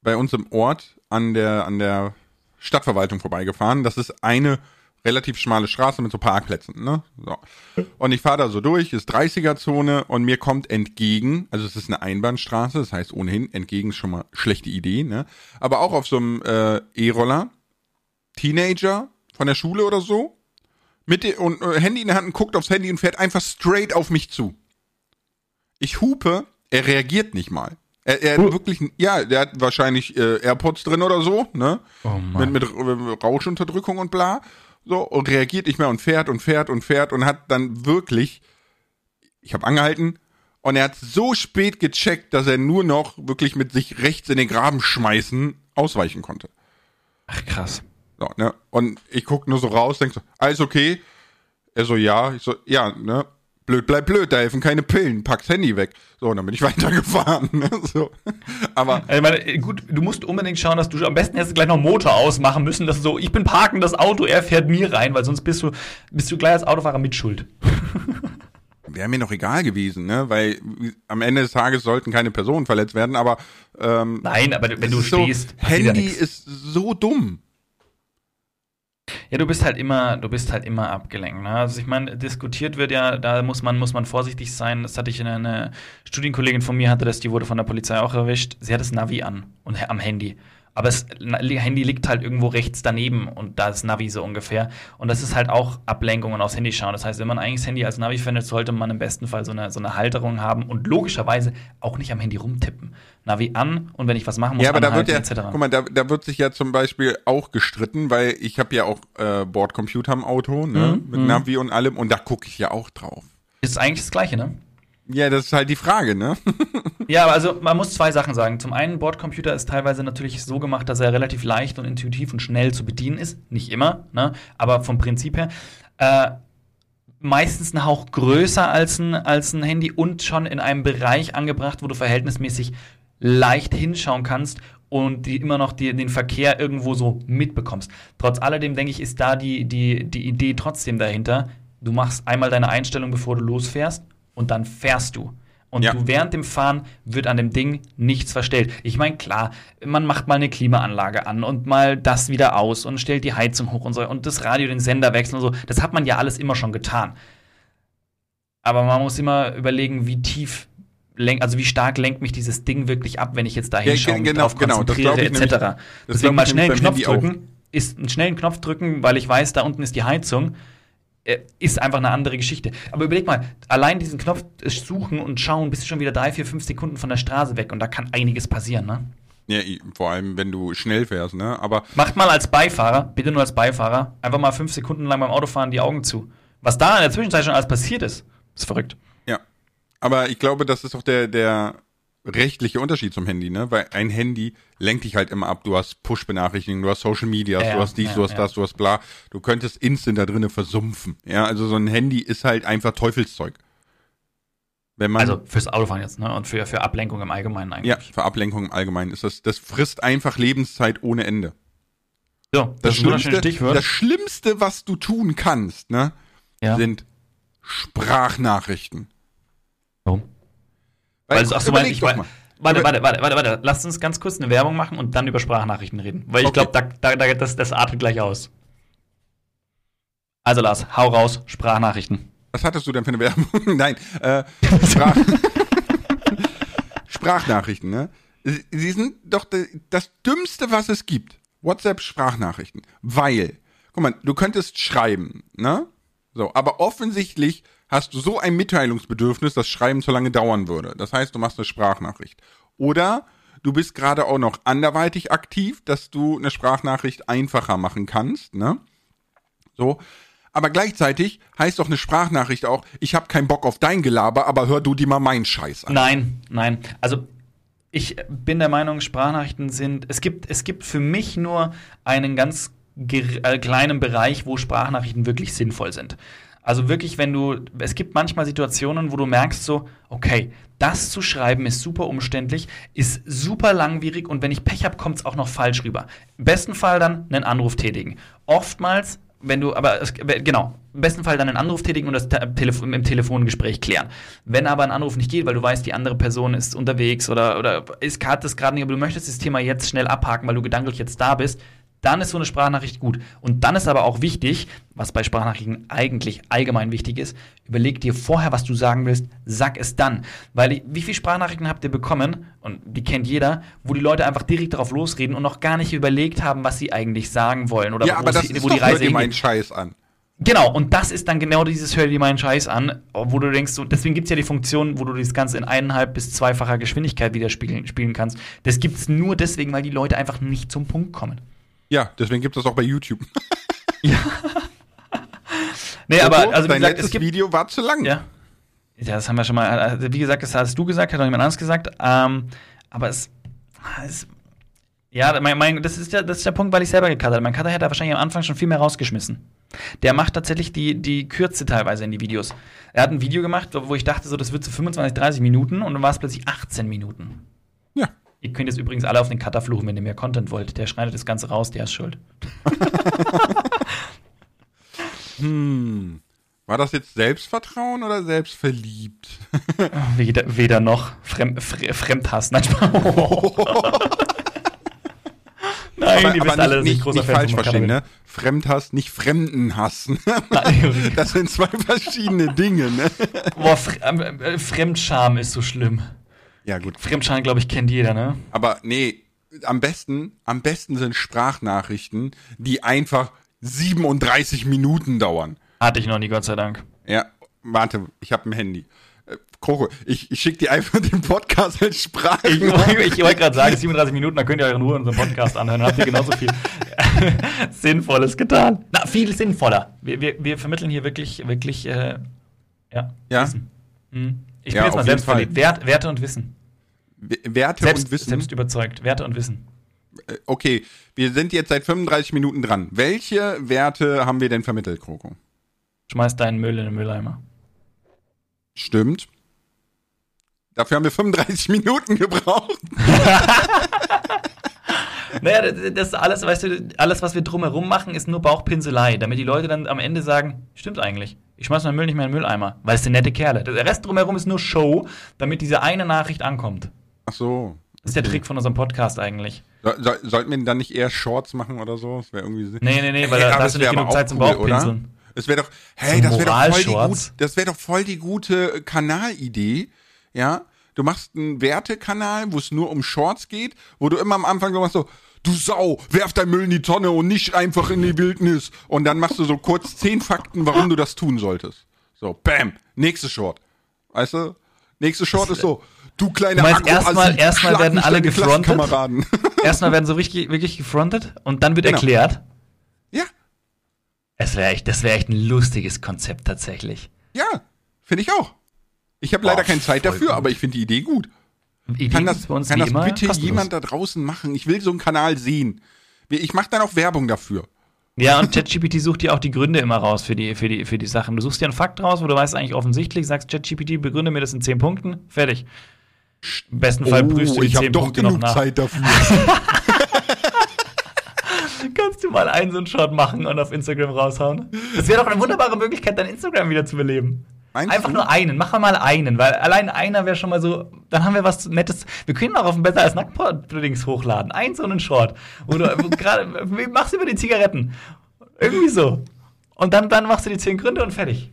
bei uns im Ort an der, an der Stadtverwaltung vorbeigefahren. Das ist eine relativ schmale Straße mit so Parkplätzen, ne? So. Und ich fahre da so durch, ist 30er-Zone und mir kommt entgegen, also es ist eine Einbahnstraße, das heißt ohnehin entgegen schon mal schlechte Idee, ne? Aber auch auf so einem äh, E-Roller, Teenager von der Schule oder so, mit und, äh, Handy in der Hand und guckt aufs Handy und fährt einfach straight auf mich zu. Ich hupe, er reagiert nicht mal. Er, er hat wirklich, ja, der hat wahrscheinlich äh, AirPods drin oder so, ne? Oh Mann. Mit, mit äh, Rauschunterdrückung und bla. So, und reagiert nicht mehr und fährt und fährt und fährt und hat dann wirklich, ich habe angehalten, und er hat so spät gecheckt, dass er nur noch wirklich mit sich rechts in den Graben schmeißen ausweichen konnte. Ach krass. So, ne? Und ich guck nur so raus, denk so, alles okay? Er so, ja. Ich so, ja, ne? Blöd bleibt blöd, da helfen keine Pillen, pack's Handy weg. So, und dann bin ich <laughs> weitergefahren. Ne? So. Aber. Ich meine, gut, du musst unbedingt schauen, dass du am besten jetzt gleich noch Motor ausmachen müssen, dass du so, ich bin parken das Auto, er fährt mir rein, weil sonst bist du, bist du gleich als Autofahrer mit Schuld. <laughs> Wäre mir noch egal gewesen, ne? Weil am Ende des Tages sollten keine Personen verletzt werden, aber ähm, Nein, aber wenn du stehst. So, Handy ist so dumm. Ja, du bist halt immer, du bist halt immer abgelenkt. Ne? Also ich meine, diskutiert wird ja, da muss man, muss man vorsichtig sein. Das hatte ich eine, eine Studienkollegin von mir hatte das, die wurde von der Polizei auch erwischt. Sie hat das Navi an und am Handy. Aber das Handy liegt halt irgendwo rechts daneben und da ist Navi so ungefähr. Und das ist halt auch Ablenkung und aufs Handy schauen. Das heißt, wenn man eigentlich das Handy als Navi findet, sollte man im besten Fall so eine, so eine Halterung haben und logischerweise auch nicht am Handy rumtippen. Navi an und wenn ich was machen muss, ja, aber da wird ja, etc. Guck mal, da, da wird sich ja zum Beispiel auch gestritten, weil ich habe ja auch äh, Bordcomputer im Auto, ne, mhm, mit mhm. Navi und allem und da gucke ich ja auch drauf. Ist eigentlich das Gleiche, ne? Ja, das ist halt die Frage, ne? <laughs> ja, also man muss zwei Sachen sagen. Zum einen, Bordcomputer ist teilweise natürlich so gemacht, dass er relativ leicht und intuitiv und schnell zu bedienen ist. Nicht immer, ne? aber vom Prinzip her. Äh, meistens ein Hauch größer als ein, als ein Handy und schon in einem Bereich angebracht, wo du verhältnismäßig leicht hinschauen kannst und die immer noch die, den Verkehr irgendwo so mitbekommst. Trotz alledem, denke ich, ist da die, die, die Idee trotzdem dahinter. Du machst einmal deine Einstellung, bevor du losfährst und dann fährst du. Und ja. du während dem Fahren wird an dem Ding nichts verstellt. Ich meine, klar, man macht mal eine Klimaanlage an und mal das wieder aus und stellt die Heizung hoch und so und das Radio den Sender wechseln und so. Das hat man ja alles immer schon getan. Aber man muss immer überlegen, wie tief lenkt, also wie stark lenkt mich dieses Ding wirklich ab, wenn ich jetzt da hinschaue, ja, genau, drauf genau, konzentriere, genau, etc. Nämlich, Deswegen mal schnell einen Knopf drücken, ist einen schnellen Knopf drücken, weil ich weiß, da unten ist die Heizung, ist einfach eine andere Geschichte. Aber überleg mal, allein diesen Knopf suchen und schauen, bist du schon wieder drei, vier, fünf Sekunden von der Straße weg und da kann einiges passieren, ne? Ja, vor allem, wenn du schnell fährst, ne? Aber. Macht mal als Beifahrer, bitte nur als Beifahrer, einfach mal fünf Sekunden lang beim Autofahren die Augen zu. Was da in der Zwischenzeit schon alles passiert ist, ist verrückt. Ja. Aber ich glaube, das ist auch der, der rechtliche Unterschied zum Handy, ne? Weil ein Handy lenkt dich halt immer ab. Du hast Push-Benachrichtigungen, du hast Social Media, ja, du hast dies, ja, du hast ja. das, du hast bla. Du könntest instant da drinnen versumpfen. Ja, also so ein Handy ist halt einfach Teufelszeug. Wenn man, also fürs Autofahren jetzt, ne? Und für, für Ablenkung im Allgemeinen eigentlich. Ja, für Ablenkung im Allgemeinen ist das, das frisst einfach Lebenszeit ohne Ende. So, das, das Schlimmste, Stichwort. Das Schlimmste, was du tun kannst, ne? Sind Sprachnachrichten. Warum? Weil, also, ach so, mein, ich, warte, warte, warte, warte, warte, lasst uns ganz kurz eine Werbung machen und dann über Sprachnachrichten reden. Weil ich okay. glaube, da, da, das, das artet gleich aus. Also Lars, hau raus, Sprachnachrichten. Was hattest du denn für eine Werbung? <laughs> Nein, äh, <laughs> Sprach Sprachnachrichten, ne? Sie sind doch das Dümmste, was es gibt. WhatsApp-Sprachnachrichten. Weil, guck mal, du könntest schreiben, ne? So, aber offensichtlich hast du so ein Mitteilungsbedürfnis, dass Schreiben zu lange dauern würde. Das heißt, du machst eine Sprachnachricht. Oder du bist gerade auch noch anderweitig aktiv, dass du eine Sprachnachricht einfacher machen kannst, ne? So. Aber gleichzeitig heißt doch eine Sprachnachricht auch, ich habe keinen Bock auf dein Gelaber, aber hör du dir mal meinen Scheiß an. Nein, nein. Also ich bin der Meinung, Sprachnachrichten sind, es gibt, es gibt für mich nur einen ganz äh, kleinen Bereich, wo Sprachnachrichten wirklich sinnvoll sind. Also wirklich, wenn du, es gibt manchmal Situationen, wo du merkst so, okay, das zu schreiben ist super umständlich, ist super langwierig und wenn ich Pech habe, kommt es auch noch falsch rüber. Im besten Fall dann einen Anruf tätigen. Oftmals, wenn du, aber genau, im besten Fall dann einen Anruf tätigen und das Telefon, im Telefongespräch klären. Wenn aber ein Anruf nicht geht, weil du weißt, die andere Person ist unterwegs oder, oder ist hat das gerade nicht, aber du möchtest das Thema jetzt schnell abhaken, weil du gedanklich jetzt da bist, dann ist so eine Sprachnachricht gut. Und dann ist aber auch wichtig, was bei Sprachnachrichten eigentlich allgemein wichtig ist, überleg dir vorher, was du sagen willst, sag es dann. Weil wie viele Sprachnachrichten habt ihr bekommen, und die kennt jeder, wo die Leute einfach direkt darauf losreden und noch gar nicht überlegt haben, was sie eigentlich sagen wollen oder ja, wo, aber das sie, ist wo doch die Reise meinen Scheiß an. Genau, und das ist dann genau dieses Hör dir meinen Scheiß an, wo du denkst, so, deswegen gibt es ja die Funktion, wo du das Ganze in eineinhalb bis zweifacher Geschwindigkeit wieder spielen, spielen kannst. Das gibt es nur deswegen, weil die Leute einfach nicht zum Punkt kommen. Ja, deswegen gibt es das auch bei YouTube. <laughs> ja. nee, aber also wie dein gesagt, letztes es gibt, Video war zu lang. Ja. Ja, das haben wir schon mal. Also, wie gesagt, das hast du gesagt, hat noch jemand anderes gesagt. Ähm, aber es, es ja, mein, mein, das, ist der, das ist der Punkt, weil ich selber gecuttet habe. Mein Cutter hätte wahrscheinlich am Anfang schon viel mehr rausgeschmissen. Der macht tatsächlich die, die Kürze teilweise in die Videos. Er hat ein Video gemacht, wo ich dachte, so, das wird zu 25, 30 Minuten und dann war es plötzlich 18 Minuten. Ihr könnt jetzt übrigens alle auf den Cutter fluchen, wenn ihr mehr Content wollt. Der schneidet das Ganze raus, der ist schuld. <laughs> hm. War das jetzt Selbstvertrauen oder selbstverliebt? <laughs> weder, weder noch. Fremd, Fremdhass. <laughs> Nein, Nein, aber, die wissen alle, nicht, nicht, nicht falsch verstehen, ne? Fremdhass, nicht Fremden hassen. das sind zwei verschiedene Dinge, ne? Boah, äh, Fremdscham ist so schlimm. Ja, gut. Fremdscham, glaube ich, kennt jeder, ne? Aber nee, am besten, am besten sind Sprachnachrichten, die einfach 37 Minuten dauern. Hatte ich noch nie, Gott sei Dank. Ja, warte, ich habe ein Handy. Äh, Kroko, ich, ich schicke dir einfach den Podcast als Sprache. Ich, ich, ich wollte gerade sagen, 37 Minuten, da könnt ihr euch in Ruhe unseren Podcast anhören. Dann habt ihr genauso viel <laughs> Sinnvolles getan. Na, viel sinnvoller. Wir, wir, wir vermitteln hier wirklich, wirklich, äh, ja. Ja. Mhm. Ich bin Ja, jetzt mal selbst verliebt. Wert, Werte und Wissen. Werte Selbst, und Wissen. selbst überzeugt. Werte und Wissen. Äh, Okay, wir sind jetzt seit 35 Minuten dran. Welche Werte haben wir denn vermittelt, Kroko? Schmeiß deinen Müll in den Mülleimer. Stimmt. Dafür haben wir 35 <laughs> Minuten gebraucht. <laughs> Naja, das- das ist alles, weißt du, alles, was wir drumherum machen, ist nur Bauchpinselei, damit die Leute dann am Ende sagen, stimmt eigentlich. Ich schmeiß meinen Müll nicht mehr in den Mülleimer, weil es sind nette Kerle. Der Rest drumherum ist nur Show, damit diese eine Nachricht ankommt. Ach so. Das ist der Trick von unserem Podcast eigentlich. So, so, sollten wir dann nicht eher Shorts machen oder so? Das wäre irgendwie. Nee, nee, nee, weil Ey, da hast du das wär nicht genug Zeit zum cool, Bauchpinseln. Es wäre doch, hey, das wäre doch voll die gut, das wäre doch voll die gute Kanalidee, ja? Du machst einen Wertekanal, wo es nur um Shorts geht, wo du immer am Anfang so machst so, du Sau, werf dein Müll in die Tonne und nicht einfach in die Wildnis. Und dann machst du so kurz zehn Fakten, warum du das tun solltest. So, bam, nächste Short. Weißt du? Nächste Short ist so, du kleine meinst, Akku- erstmal- erstmal werden alle gefrontet? <laughs> Erstmal werden so richtig, wirklich gefrontet und dann wird Genau. erklärt. ja, Es wäre echt, das wäre echt ein lustiges Konzept tatsächlich. ja, finde ich auch. Ich habe leider keine Zeit dafür, gut. aber ich finde die Idee gut. Ideen Kann das, bei uns kann das immer bitte kostenlos. jemand da draußen machen? Ich will so einen Kanal sehen. Ich mache dann auch Werbung dafür. Ja, und ChatGPT sucht dir auch die Gründe immer raus für die, für, die, für die Sachen. Du suchst dir einen Fakt raus, wo du weißt eigentlich offensichtlich, sagst ChatGPT, begründe mir das in 10 Punkten, fertig. Im besten Fall prüfst du die Oh, ich habe 10 doch Punkte noch genug nach. Zeit dafür. <laughs> Kannst du mal einen so einen Shot machen und auf Instagram raushauen? Das wäre doch eine wunderbare Möglichkeit, dein Instagram wieder zu beleben. Meinst Einfach du? nur einen, mach mal einen, weil allein einer wäre schon mal so, dann haben wir was Nettes. Wir können auch auf ein besser als Nacktpuddings hochladen. Ein so einen Short. Oder <laughs> gerade, machst über die Zigaretten. Irgendwie so. Und dann, dann machst du die 10 Gründe und fertig.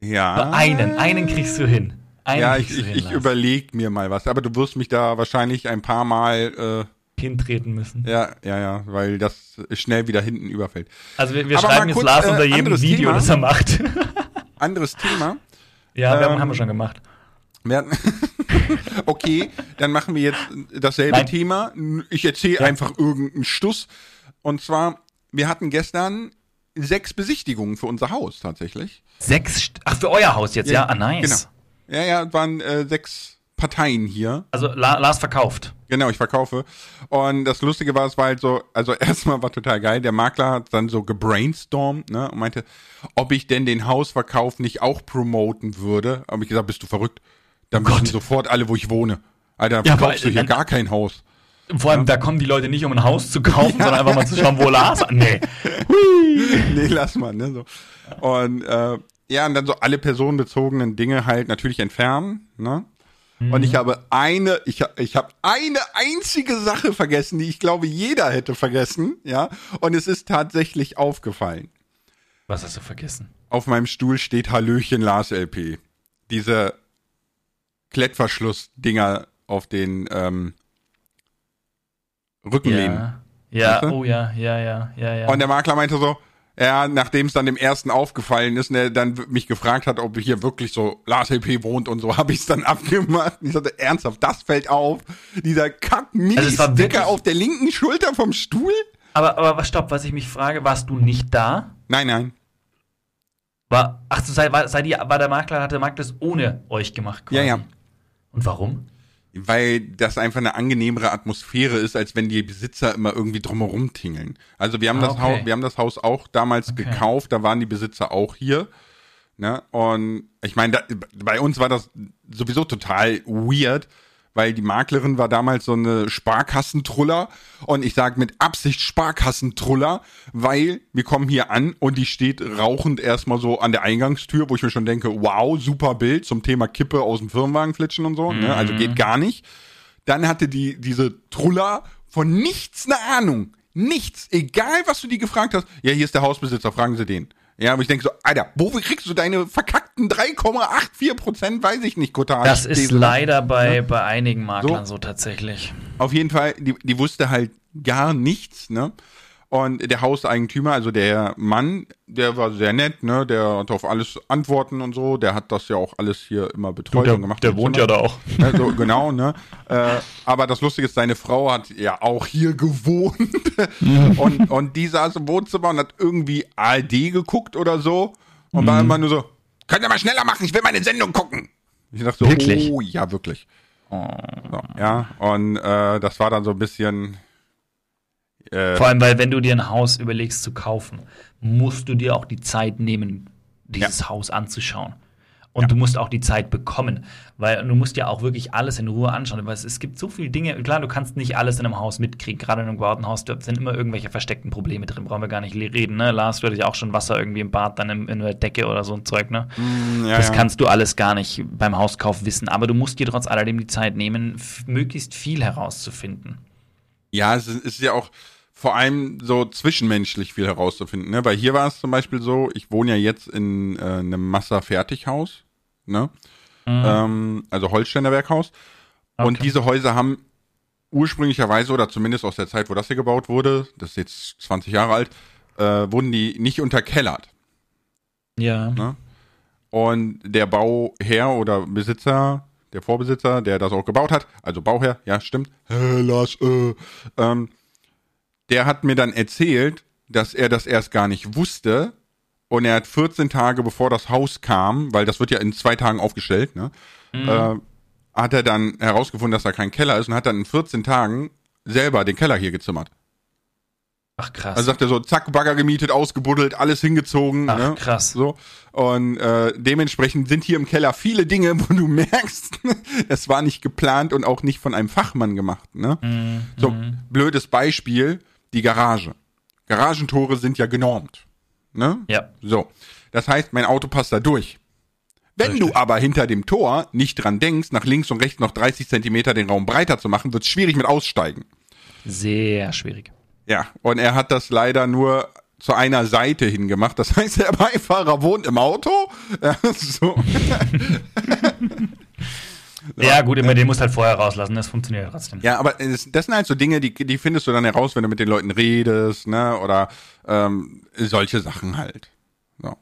Ja. Nur einen, einen kriegst du hin. Einen Ja, ich, du ich, ich überlege mir mal was. Aber du wirst mich da wahrscheinlich ein paar Mal, hintreten müssen. äh, ja, ja, ja, weil das schnell wieder hinten überfällt. Also wir, wir schreiben mal jetzt kurz, Lars äh, unter jedem Video, Thema. das er macht. <laughs> Anderes Thema. ja, Werbung Ähm, haben wir schon gemacht. <laughs> Okay, dann machen wir jetzt dasselbe Nein. Thema. Ich erzähle einfach irgendeinen Stuss. Und zwar, wir hatten gestern sechs Besichtigungen für unser Haus tatsächlich. Sechs, ach für euer Haus jetzt, ja, ah, nice. Genau. Ja, ja, waren äh, sechs Parteien hier. Also La Lars verkauft. Genau, ich verkaufe. Und das Lustige war, es war halt so, also <laughs> erstmal war total geil. Der Makler hat dann so gebrainstormt, ne, und meinte, ob ich denn den Hausverkauf nicht auch promoten würde. Habe ich gesagt, bist du verrückt? Dann Oh wissen sofort alle, wo ich wohne. Alter, Ja, verkaufst du hier gar kein Haus. Vor allem, da kommen die Leute nicht, um ein Haus zu kaufen, <laughs> sondern einfach mal zu schauen, wo Lars. Nee. <laughs> nee, lass mal, ne, so. Und, äh, ja, und dann so alle personenbezogenen Dinge halt natürlich entfernen, ne? Und ich habe eine, ich, ich habe eine einzige Sache vergessen, die ich glaube, jeder hätte vergessen, ja. Und es ist tatsächlich aufgefallen. Was hast du vergessen? Auf meinem Stuhl steht Hallöchen Lars LP. Diese Klettverschluss-Dinger auf den ähm, Rückenlehnen. Ja. Ja, oh ja, ja, ja, ja, ja. Und der Makler meinte so, ja, nachdem es dann dem ersten aufgefallen ist, ne, dann w- mich gefragt hat, ob hier wirklich so Lars LP wohnt und so, <laughs> habe ich es dann abgemacht. Und ich sagte, ernsthaft, das fällt auf. Dieser kack Also sticker auf der linken Schulter vom Stuhl? aber, aber was- stopp, was ich mich frage, warst du nicht da? Nein, nein. War, ach, so sei, war, sei die, war der Makler, hat der Makler das ohne euch gemacht quasi? Ja, ja. Und warum? Weil das einfach eine angenehmere Atmosphäre ist, als wenn die Besitzer immer irgendwie drumherum tingeln. Also wir haben, Ah, das, okay. Haus, wir haben das Haus auch damals Okay. gekauft, da waren die Besitzer auch hier. Ne? Und ich meine, bei uns war das sowieso total weird, weil die Maklerin war damals so eine Sparkassentruller und ich sage mit Absicht Sparkassentruller, weil wir kommen hier an und die steht rauchend erstmal so an der Eingangstür, wo ich mir schon denke, wow, super Bild zum Thema Kippe aus dem Firmenwagen flitschen und so, ne? also geht gar nicht. Dann hatte die diese Truller von nichts eine Ahnung. Nichts. Egal, was du die gefragt hast. Ja, hier ist der Hausbesitzer, fragen Sie den. Ja, aber ich denke so, Alter, wo kriegst du deine verkackten 3,84 Prozent, weiß ich nicht, Cottage. Das ist leider bei, bei einigen Maklern So. so, tatsächlich. Auf jeden Fall, die, die wusste halt gar nichts, ne? Und der Hauseigentümer, also der Mann, der war sehr nett, ne? Der hat auf alles Antworten und so. Der hat das ja auch alles hier immer betreut und gemacht. und so, ne? da auch. Ja, so, genau, ne? Äh, aber das Lustige ist, seine Frau hat ja auch hier gewohnt. und, und die saß im Wohnzimmer und hat irgendwie ARD geguckt oder so. Und war immer nur so, könnt ihr mal schneller machen, ich will meine Sendung gucken. Ich dachte so, wirklich? oh ja, wirklich. So, ja, und äh, das war dann so ein bisschen. Äh, Vor allem, weil wenn du dir ein Haus überlegst zu kaufen, musst du dir auch die Zeit nehmen, dieses ja. Haus anzuschauen. Und ja. du musst auch die Zeit bekommen, weil du musst ja auch wirklich alles in Ruhe anschauen. Weil es, es gibt so viele Dinge, klar, du kannst nicht alles in einem Haus mitkriegen, gerade in einem gebauten Haus, da sind immer irgendwelche versteckten Probleme drin, brauchen wir gar nicht reden. Ne? Lars, du hattest ja auch schon Wasser irgendwie im Bad, dann in, in der Decke oder so ein Zeug. Ne? Mm, ja, das ja. kannst du alles gar nicht beim Hauskauf wissen, aber du musst dir trotz alledem die Zeit nehmen, möglichst viel herauszufinden. Ja, es ist ja auch vor allem so zwischenmenschlich viel herauszufinden, ne? Weil hier war es zum Beispiel so, ich wohne ja jetzt in äh, einem Massa-Fertighaus ne? Mhm. Ähm, also Holsteiner Werkhaus. Okay. Und diese Häuser haben ursprünglicherweise, oder zumindest aus der Zeit, wo das hier gebaut wurde, das ist jetzt 20 Jahre alt, äh, wurden die nicht unterkellert. Ja. Ne? Und der Bauherr oder Besitzer, der Vorbesitzer, der das auch gebaut hat, also Bauherr, ja, stimmt, Hä, Lars, äh, ähm, der hat mir dann erzählt, dass er das erst gar nicht wusste, und er hat 14 Tage bevor das Haus kam, weil das wird ja in zwei Tagen aufgestellt, ne, mhm. äh, hat er dann herausgefunden, dass da kein Keller ist und hat dann in 14 Tagen selber den Keller hier gezimmert. Ach krass. Also sagt er so, zack, Bagger gemietet, ausgebuddelt, alles hingezogen. Ach ne? krass. So. Und äh, dementsprechend sind hier im Keller viele Dinge, wo du <laughs> merkst, es war nicht geplant und auch nicht von einem Fachmann gemacht. Ne? Mhm. So, mhm. blödes Beispiel, die Garage. Garagentore sind ja genormt. Ne? Ja. So. Das heißt, mein Auto passt da durch. Wenn Richtig. du aber hinter dem Tor nicht dran denkst, nach links und rechts noch 30 Zentimeter den Raum breiter zu machen, wird es schwierig mit Aussteigen. Sehr schwierig. Ja, und er hat das leider nur zu einer Seite hingemacht. Das heißt, der Beifahrer wohnt im Auto. Ja, <laughs> so. <laughs> Ja, gut, immer den musst halt vorher rauslassen, das funktioniert trotzdem. Ja, aber das, das sind halt so Dinge, die, die findest du dann heraus, wenn du mit den Leuten redest, ne, oder ähm, solche Sachen halt. So.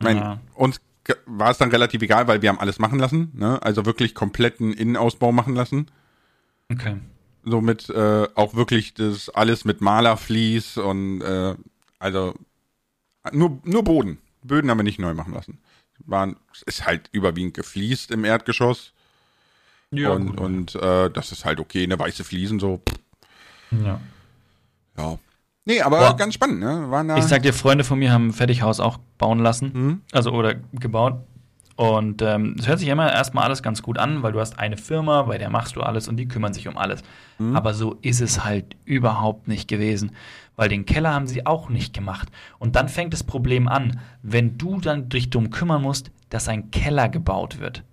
Mein, ja. Uns war es dann relativ egal, weil wir haben alles machen lassen, ne, also wirklich kompletten Innenausbau machen lassen. Okay. So mit, äh, auch wirklich das alles mit Malerflies und, äh, also, nur, nur Boden. Böden haben wir nicht neu machen lassen. Waren, ist halt überwiegend gefliest im Erdgeschoss. Ja, und gut. und äh, das ist halt okay, eine weiße Fliesen so. Ja. Ja. Nee, aber Boah. ganz spannend, ne? Waren da ich sag dir, Freunde von mir haben ein Fertighaus auch bauen lassen. Mhm. Also oder gebaut. Und ähm, es ähm, hört sich immer erstmal alles ganz gut an, weil du hast eine Firma, bei der machst du alles und die kümmern sich um alles. Mhm. Aber so ist es halt überhaupt nicht gewesen, weil den Keller haben sie auch nicht gemacht. Und dann fängt das Problem an, wenn du dann dich darum kümmern musst, dass ein Keller gebaut wird.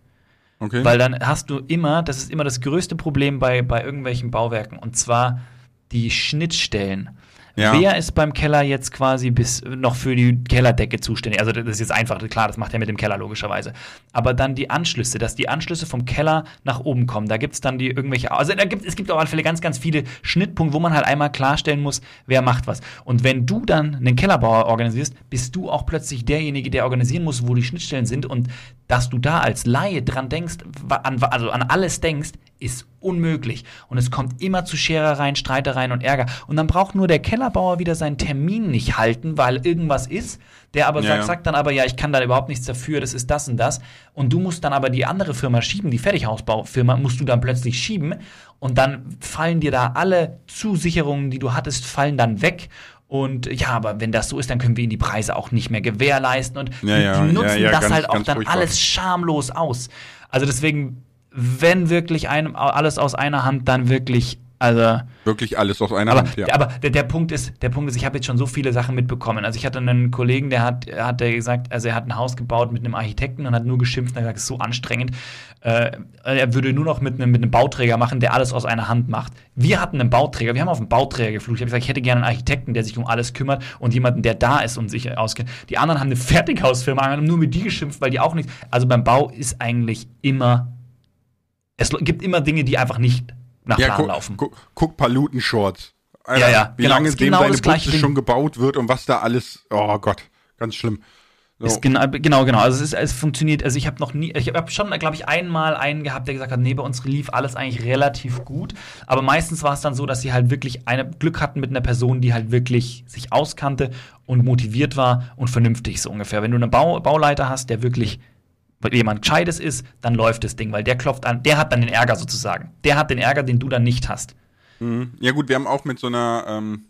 Okay. Weil dann hast du immer, das ist immer das größte Problem bei, bei irgendwelchen Bauwerken, und zwar die Schnittstellen. Ja. Wer ist beim Keller jetzt quasi bis noch für die Kellerdecke zuständig? Also das ist jetzt einfach, klar, das macht er mit dem Keller logischerweise. Aber dann die Anschlüsse, dass die Anschlüsse vom Keller nach oben kommen. Da gibt es dann die irgendwelche, also da gibt, es gibt auf alle Fälle ganz, ganz viele Schnittpunkte, wo man halt einmal klarstellen muss, wer macht was. Und wenn du dann einen Kellerbauer organisierst, bist du auch plötzlich derjenige, der organisieren muss, wo die Schnittstellen sind. Und dass du da als Laie dran denkst, an, also an alles denkst, ist unmöglich. Und es kommt immer zu Scherereien, Streitereien und Ärger. Und dann braucht nur der Kellerbauer wieder seinen Termin nicht halten, weil irgendwas ist. Der aber ja, sagt, ja. sagt dann aber, ja, ich kann da überhaupt nichts dafür, das ist das und das. Und du musst dann aber die andere Firma schieben, die Fertighausbaufirma, musst du dann plötzlich schieben. Und dann fallen dir da alle Zusicherungen, die du hattest, fallen dann weg. Und ja, aber wenn das so ist, dann können wir ihnen die Preise auch nicht mehr gewährleisten. Und ja, ja, die nutzen das ganz, halt auch dann furchtbar. alles schamlos aus. Also deswegen, wenn wirklich ein, alles aus einer Hand, dann wirklich also wirklich alles aus einer aber, Hand. Ja. Aber der, der, Punkt ist, der Punkt ist, ich habe jetzt schon so viele Sachen mitbekommen. Also ich hatte einen Kollegen, der hat, hat der gesagt, also er hat ein Haus gebaut mit einem Architekten und hat nur geschimpft und hat gesagt, es ist so anstrengend. Äh, er würde nur noch mit einem, mit einem Bauträger machen, der alles aus einer Hand macht. Wir hatten einen Bauträger, wir haben auf einen Bauträger geflucht. Ich habe gesagt, ich hätte gerne einen Architekten, der sich um alles kümmert und jemanden, der da ist und sich auskennt. Die anderen haben eine Fertighausfirma, haben nur mit die geschimpft, weil die auch nichts. Also beim Bau ist eigentlich immer es gibt immer Dinge, die einfach nicht nach ja, Plan guck, laufen. Guck, guck Paluten-Shorts. Ja, ja. Wie genau, lange dem genau deine Butze schon gebaut wird und was da alles. Oh Gott, ganz schlimm. So. Genau, genau, genau. Also es, ist, es funktioniert. Also ich habe noch nie, ich habe schon, glaube ich, einmal einen gehabt, der gesagt hat, nee, bei uns lief alles eigentlich relativ gut. Aber meistens war es dann so, dass sie halt wirklich eine Glück hatten mit einer Person, die halt wirklich sich auskannte und motiviert war und vernünftig so ungefähr. Wenn du einen Bau, Bauleiter hast, der wirklich jemand Gescheites ist, dann läuft das Ding, weil der klopft an, der hat dann den Ärger sozusagen. Der hat den Ärger, den du dann nicht hast. Mhm. Ja gut, wir haben auch mit so einer, ähm,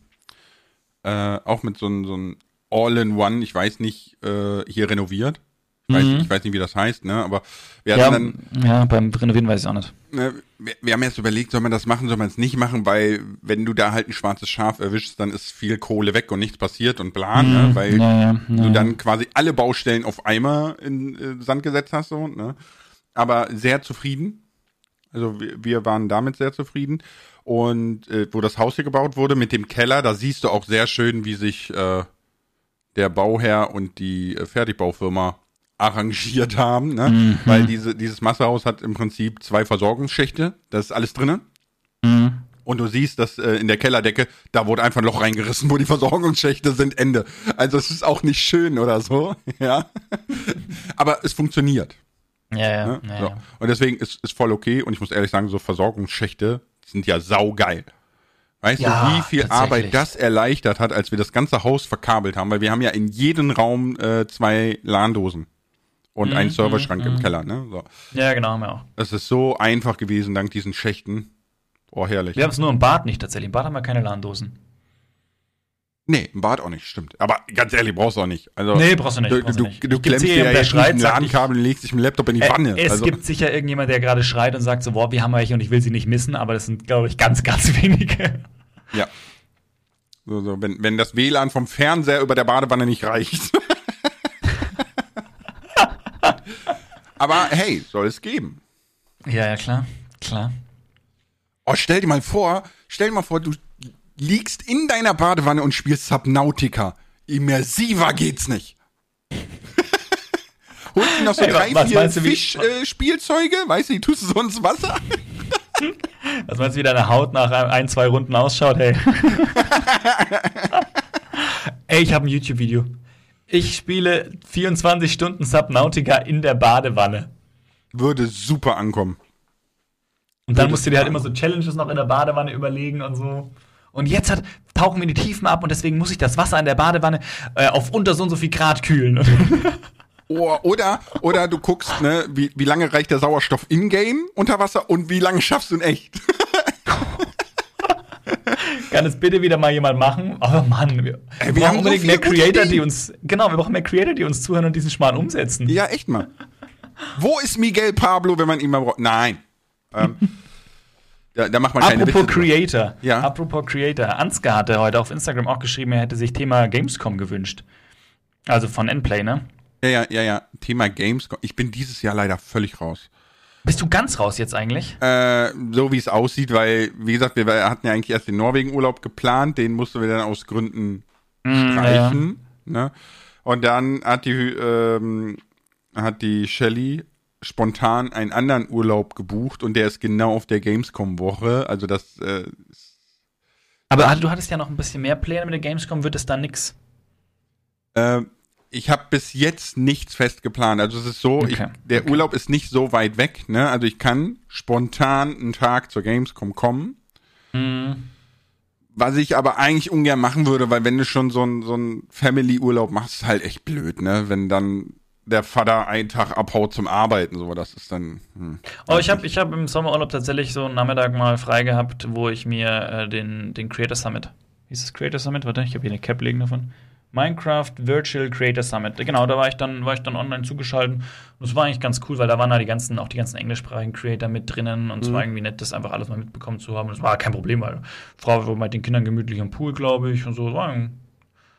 äh, auch mit so einem so All-in-One, ich weiß nicht, äh, hier renoviert. Ich, weiß, Mhm. ich weiß nicht, wie das heißt, ne? Aber wir Ja, dann, ja, beim Renovieren weiß ich auch nicht. ne, wir, wir haben jetzt überlegt, soll man das machen, soll man es nicht machen, weil wenn du da halt ein schwarzes Schaf erwischst, dann ist viel Kohle weg und nichts passiert und bla, ne? Weil Mhm. ja, ja, du ja. dann quasi alle Baustellen auf einmal in äh, Sand gesetzt hast, so, ne? Aber sehr zufrieden. Also wir, wir waren damit sehr zufrieden. Und äh, wo das Haus hier gebaut wurde, mit dem Keller, da siehst du auch sehr schön, wie sich äh, der Bauherr und die äh, Fertigbaufirma arrangiert haben, ne? Mhm. Weil diese, dieses Massehaus hat im Prinzip zwei Versorgungsschächte, das ist alles drinnen. Mhm. Und du siehst, dass äh, in der Kellerdecke, da wurde einfach ein Loch reingerissen, wo die Versorgungsschächte sind, Ende. Also es ist auch nicht schön oder so, <laughs> ja. Aber es funktioniert. Ja, ja, Ne? ja, so. ja. Und deswegen ist es voll okay. Und ich muss ehrlich sagen, so Versorgungsschächte sind ja saugeil. Weißt Ja, du, wie viel. Arbeit das erleichtert hat, als wir das ganze Haus verkabelt haben? Weil wir haben ja in jedem Raum äh, zwei LAN-Dosen und Mhm, einen Serverschrank im Keller. Ne? So. Ja, genau, haben wir auch. Das ist so einfach gewesen dank diesen Schächten. Oh, herrlich. Wir haben es nur im Bad nicht tatsächlich. Im Bad haben wir keine LAN-Dosen. Nee, im Bad auch nicht, stimmt. Aber ganz ehrlich, brauchst du auch nicht. Also, Nee, brauchst du nicht, Du, du, du nicht. du Gibt's klemmst dir ja jetzt nicht schreit, ein sagt, Ladenkabel und legst dich mit dem Laptop in die Äh, Wanne. es also, gibt sicher irgendjemand, der gerade schreit und sagt so, boah, wir haben welche und ich will sie nicht missen, aber das sind, glaube ich, ganz, ganz <laughs> wenige. ja. So, so, wenn, wenn das WLAN vom Fernseher über der Badewanne nicht reicht. <laughs> Aber hey, soll es geben. Ja, ja, klar, klar. Oh, stell dir mal vor, stell dir mal vor, du liegst in deiner Badewanne und spielst Subnautica. Immersiver geht's nicht. <laughs> Holst du noch so Hey, drei, was vier Fischspielzeuge, äh, weißt du, die tust du so ins Wasser. <laughs> Was meinst du, wie deine Haut nach ein, ein, zwei Runden ausschaut? Hey. <laughs> Ey, ich habe ein YouTube-Video. Ich spiele 24 Stunden Subnautica in der Badewanne. Würde super ankommen. Und dann musst du dir halt immer so Challenges noch in der Badewanne überlegen und so. Und jetzt hat, tauchen wir in die Tiefen ab und deswegen muss ich das Wasser in der Badewanne äh, auf unter so und so viel Grad kühlen. <laughs> Oh, oder, oder du guckst, ne, wie, wie lange reicht der Sauerstoff in-game unter Wasser und wie lange schaffst du in echt? <laughs> Kann es bitte wieder mal jemand machen? Aber Mann, wir, Ey, wir brauchen so unbedingt viele mehr Creator, die uns, genau, wir brauchen mehr Creator, die uns zuhören und diesen Schmarrn umsetzen. ja, echt mal. Wo ist Miguel Pablo, wenn man ihn mal braucht? Nein. Ähm, <laughs> da, da macht man keine Apropos drüber. Creator. Ja. Apropos Creator. Ansgar hatte heute auf Instagram auch geschrieben, er hätte sich Thema Gamescom gewünscht. Also von Endplay, ne? Ja, ja, ja, ja. Thema Games. Ich bin dieses Jahr leider völlig raus. Bist du ganz raus jetzt eigentlich? Äh, so wie es aussieht, weil, wie gesagt, wir hatten ja eigentlich erst den Norwegen-Urlaub geplant, den mussten wir dann aus Gründen streichen. Ne? Und dann hat die, ähm, hat die Shelly spontan einen anderen Urlaub gebucht und der ist genau auf der Gamescom-Woche. Also das, äh, Aber du hattest ja noch ein bisschen mehr Pläne mit der Gamescom, wird es da nix? äh, ich habe bis jetzt nichts fest geplant. Also es ist so, ich, Okay, der okay. Urlaub ist nicht so weit weg. Ne? Also ich kann spontan einen Tag zur Gamescom kommen. Mhm. Was ich aber eigentlich ungern machen würde, weil wenn du schon so einen so einen Family-Urlaub machst, ist halt echt blöd, ne? Wenn dann der Vater einen Tag abhaut zum Arbeiten, so das ist dann. Hm. Oh, ich habe ich hab im Sommerurlaub tatsächlich so einen Nachmittag mal frei gehabt, wo ich mir äh, den, den Creator Summit, hieß es Creator Summit? Warte, ich habe hier eine Cap liegen davon. Minecraft Virtual Creator Summit. Genau, da war ich dann, war ich dann online zugeschaltet. Und es war eigentlich ganz cool, weil da waren da die ganzen, auch die ganzen englischsprachigen Creator mit drinnen und es war irgendwie nett, das einfach alles mal mitbekommen zu haben. Und es war kein Problem, weil Frau war mit den Kindern gemütlich am Pool, glaube ich, und so.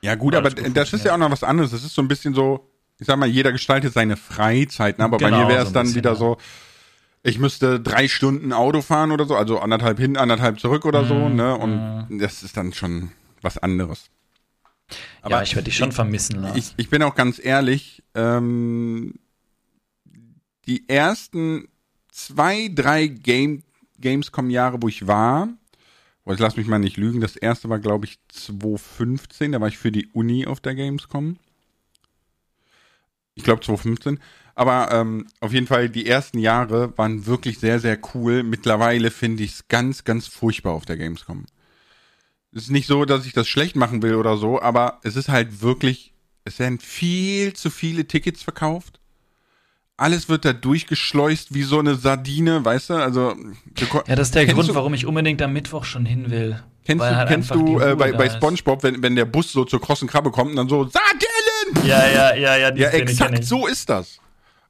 Ja gut, aber gut das ist ja auch noch was anderes. Das ist so ein bisschen so, ich sag mal, jeder gestaltet seine Freizeit, ne? aber bei Genau, mir wäre so es ein dann bisschen, wieder ja. so, ich müsste drei Stunden Auto fahren oder so, also anderthalb hin, anderthalb zurück oder Mhm, so, ne? Und das ist dann schon was anderes. Ja, ich werde dich schon vermissen, Lars. ich, ich bin auch ganz ehrlich, ähm, die ersten zwei, drei Game, Gamescom-Jahre, wo ich war, oh, jetzt lass mich mal nicht lügen, das erste war, glaube ich, 2015, da war ich für die Uni auf der Gamescom. Ich glaube 2015. Aber ähm, auf jeden Fall, die ersten Jahre waren wirklich sehr, sehr cool. Mittlerweile finde ich es ganz, ganz furchtbar auf der Gamescom. Es ist nicht so, dass ich das schlecht machen will oder so, aber es ist halt wirklich, es werden viel zu viele Tickets verkauft. alles wird da durchgeschleust wie so eine Sardine, weißt du? Also ja, das ist der Grund, du, warum ich unbedingt am Mittwoch schon hin will. Kennst du, halt kennst du äh, bei, bei SpongeBob, wenn, wenn der Bus so zur krossen Krabbe kommt und dann so Sardellen? Ja, ja, ja, ja. Ja, exakt so ist das.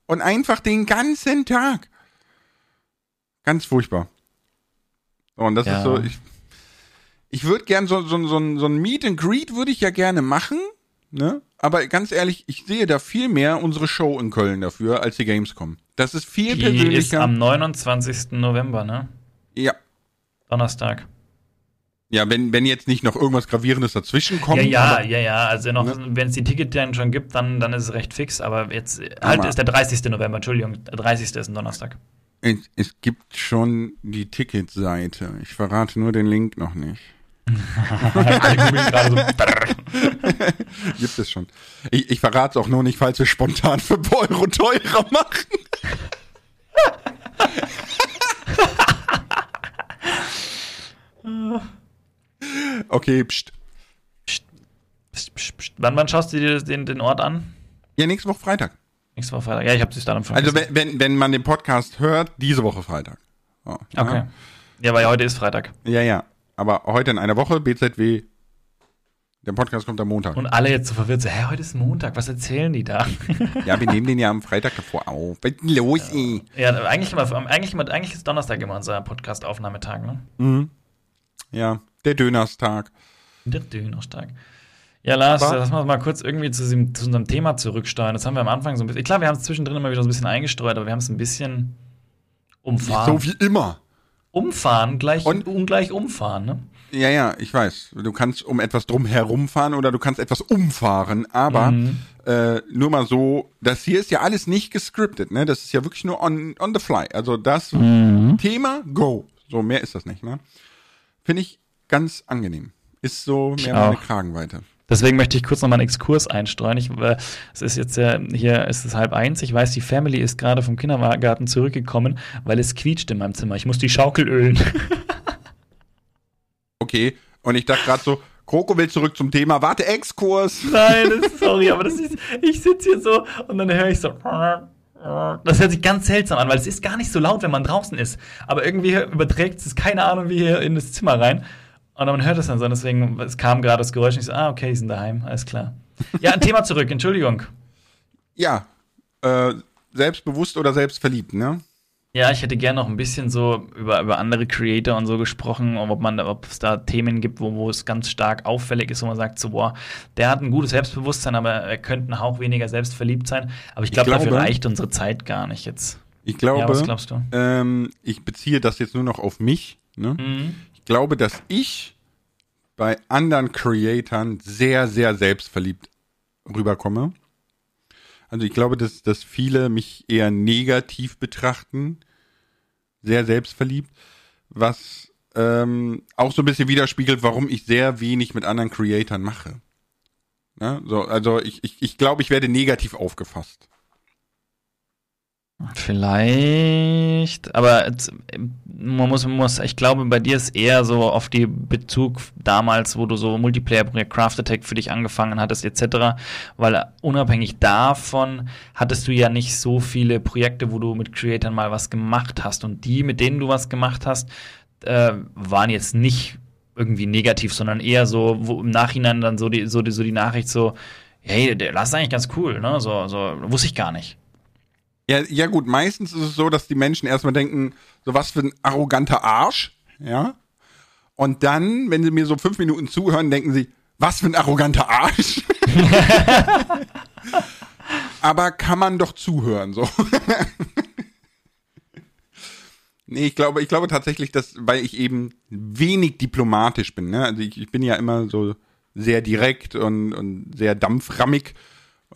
Und einfach den ganzen Tag. Ganz furchtbar. Und das ja. ist so, ich, ich würde gern so, so, so, so ein Meet and Greet würde ich ja gerne machen, ne? Aber ganz ehrlich, ich sehe da viel mehr unsere Show in Köln dafür als die Gamescom. Das ist viel die persönlicher. ist am 29. November, ne? Ja. Donnerstag. Ja, wenn, wenn jetzt nicht noch irgendwas Gravierendes dazwischen kommt. Ja, ja, ja, ja. Also noch, ne? wenn es die Ticket dann schon gibt, dann, dann ist es recht fix. Aber jetzt halt ist der 30. November, Entschuldigung, der 30. ist ein Donnerstag. Es, es gibt schon die Ticketseite. Ich verrate nur den Link noch nicht. Gibt es schon. Ich, ich verrate es auch nur nicht, falls wir spontan für Euro teurer machen. okay, pst. Pst, pst, pst, pst. Wann, wann schaust du dir den, den Ort an? Ja, nächste Woche Freitag. Nächste Woche Freitag. Ja, ich habe es dann am Also wenn, wenn, wenn man den Podcast hört, diese Woche Freitag. Oh, okay. Ja, weil heute ist Freitag. Ja, ja. Aber heute in einer Woche, BZW. Der Podcast kommt am Montag. Und alle jetzt so verwirrt, so, hä, heute ist Montag, was erzählen die da? ja, wir nehmen den ja am Freitag davor auf. Was ist denn los, ey? Ja, eigentlich, immer, eigentlich, immer, eigentlich ist Donnerstag immer unser Podcast-Aufnahmetag, ne? Mhm. Ja, der Dönerstag. Der Dönerstag. Ja, Lars, Aber lass mal kurz irgendwie zu, zu, unserem Thema zurücksteuern. Das haben wir am Anfang so ein bisschen. Klar, wir haben es zwischendrin immer wieder so ein bisschen eingestreut, aber wir haben es ein bisschen umfahren. So wie immer. Umfahren gleich und, ungleich umfahren, ne? Ja, ja, ich weiß. Du kannst um etwas drum herumfahren oder du kannst etwas umfahren, aber mhm. äh, nur mal so, das hier ist ja alles nicht gescriptet, ne? Das ist ja wirklich nur on, on the fly. Also das mhm. Thema, go. So, mehr ist das nicht, ne? Finde ich ganz angenehm. Ist so mehr meine Kragenweite. Deswegen möchte ich kurz noch mal einen Exkurs einstreuen. Ich, äh, es ist jetzt ja, hier ist es halb eins. Ich weiß, die Family ist gerade vom Kindergarten zurückgekommen, weil es quietscht in meinem Zimmer. Ich muss die Schaukel ölen. <laughs> okay, und ich dachte gerade so, Kroko will zurück zum Thema. Warte, Exkurs. <laughs> Nein, ist, sorry, aber das ist, ich sitze hier so und dann höre ich so. Das hört sich ganz seltsam an, weil es ist gar nicht so laut, wenn man draußen ist. Aber irgendwie überträgt es, keine Ahnung, wie hier in das Zimmer rein. Und man hört es dann so, deswegen, es kam gerade das Geräusch und ich so, ah, okay, die sind daheim, alles klar. Ja, ein Thema zurück, Entschuldigung. Ja, äh, selbstbewusst oder selbstverliebt, ne? Ja, ich hätte gerne noch ein bisschen so über, über andere Creator und so gesprochen, ob man, ob es da Themen gibt, wo, wo es ganz stark auffällig ist, wo man sagt, so, boah, der hat ein gutes Selbstbewusstsein, aber er könnte ein Hauch weniger selbstverliebt sein. Aber ich, glaub, ich glaube, dafür reicht unsere Zeit gar nicht jetzt. Ich glaube, ja, was glaubst du? Ähm, ich beziehe das jetzt nur noch auf mich. Ne? Mhm glaube, dass ich bei anderen Creatoren sehr, sehr selbstverliebt rüberkomme. Also ich glaube, dass, dass viele mich eher negativ betrachten, sehr selbstverliebt, was ähm, auch so ein bisschen widerspiegelt, warum ich sehr wenig mit anderen Creatoren mache. Ja, so, also ich, ich, ich glaube, ich werde negativ aufgefasst. Vielleicht, aber man muss, man muss, ich glaube, bei dir ist eher so auf die Bezug damals, wo du so Multiplayer-Projekt Craft Attack für dich angefangen hattest, etc., weil unabhängig davon hattest du ja nicht so viele Projekte, wo du mit Creatoren mal was gemacht hast und die, mit denen du was gemacht hast, äh, waren jetzt nicht irgendwie negativ, sondern eher so, wo im Nachhinein dann so die, so die, so die Nachricht so, hey, Lass ist eigentlich ganz cool, ne, so, so, wusste ich gar nicht. Ja, ja gut, meistens ist es so, dass die Menschen erstmal denken, so was für ein arroganter Arsch, ja. Und dann, wenn sie mir so fünf Minuten zuhören, denken sie, was für ein arroganter Arsch. <laughs> Aber kann man doch zuhören, so. nee, ich glaube, ich glaube tatsächlich, dass, weil ich eben wenig diplomatisch bin, ne? Also ich, ich bin ja immer so sehr direkt und, und sehr dampframmig.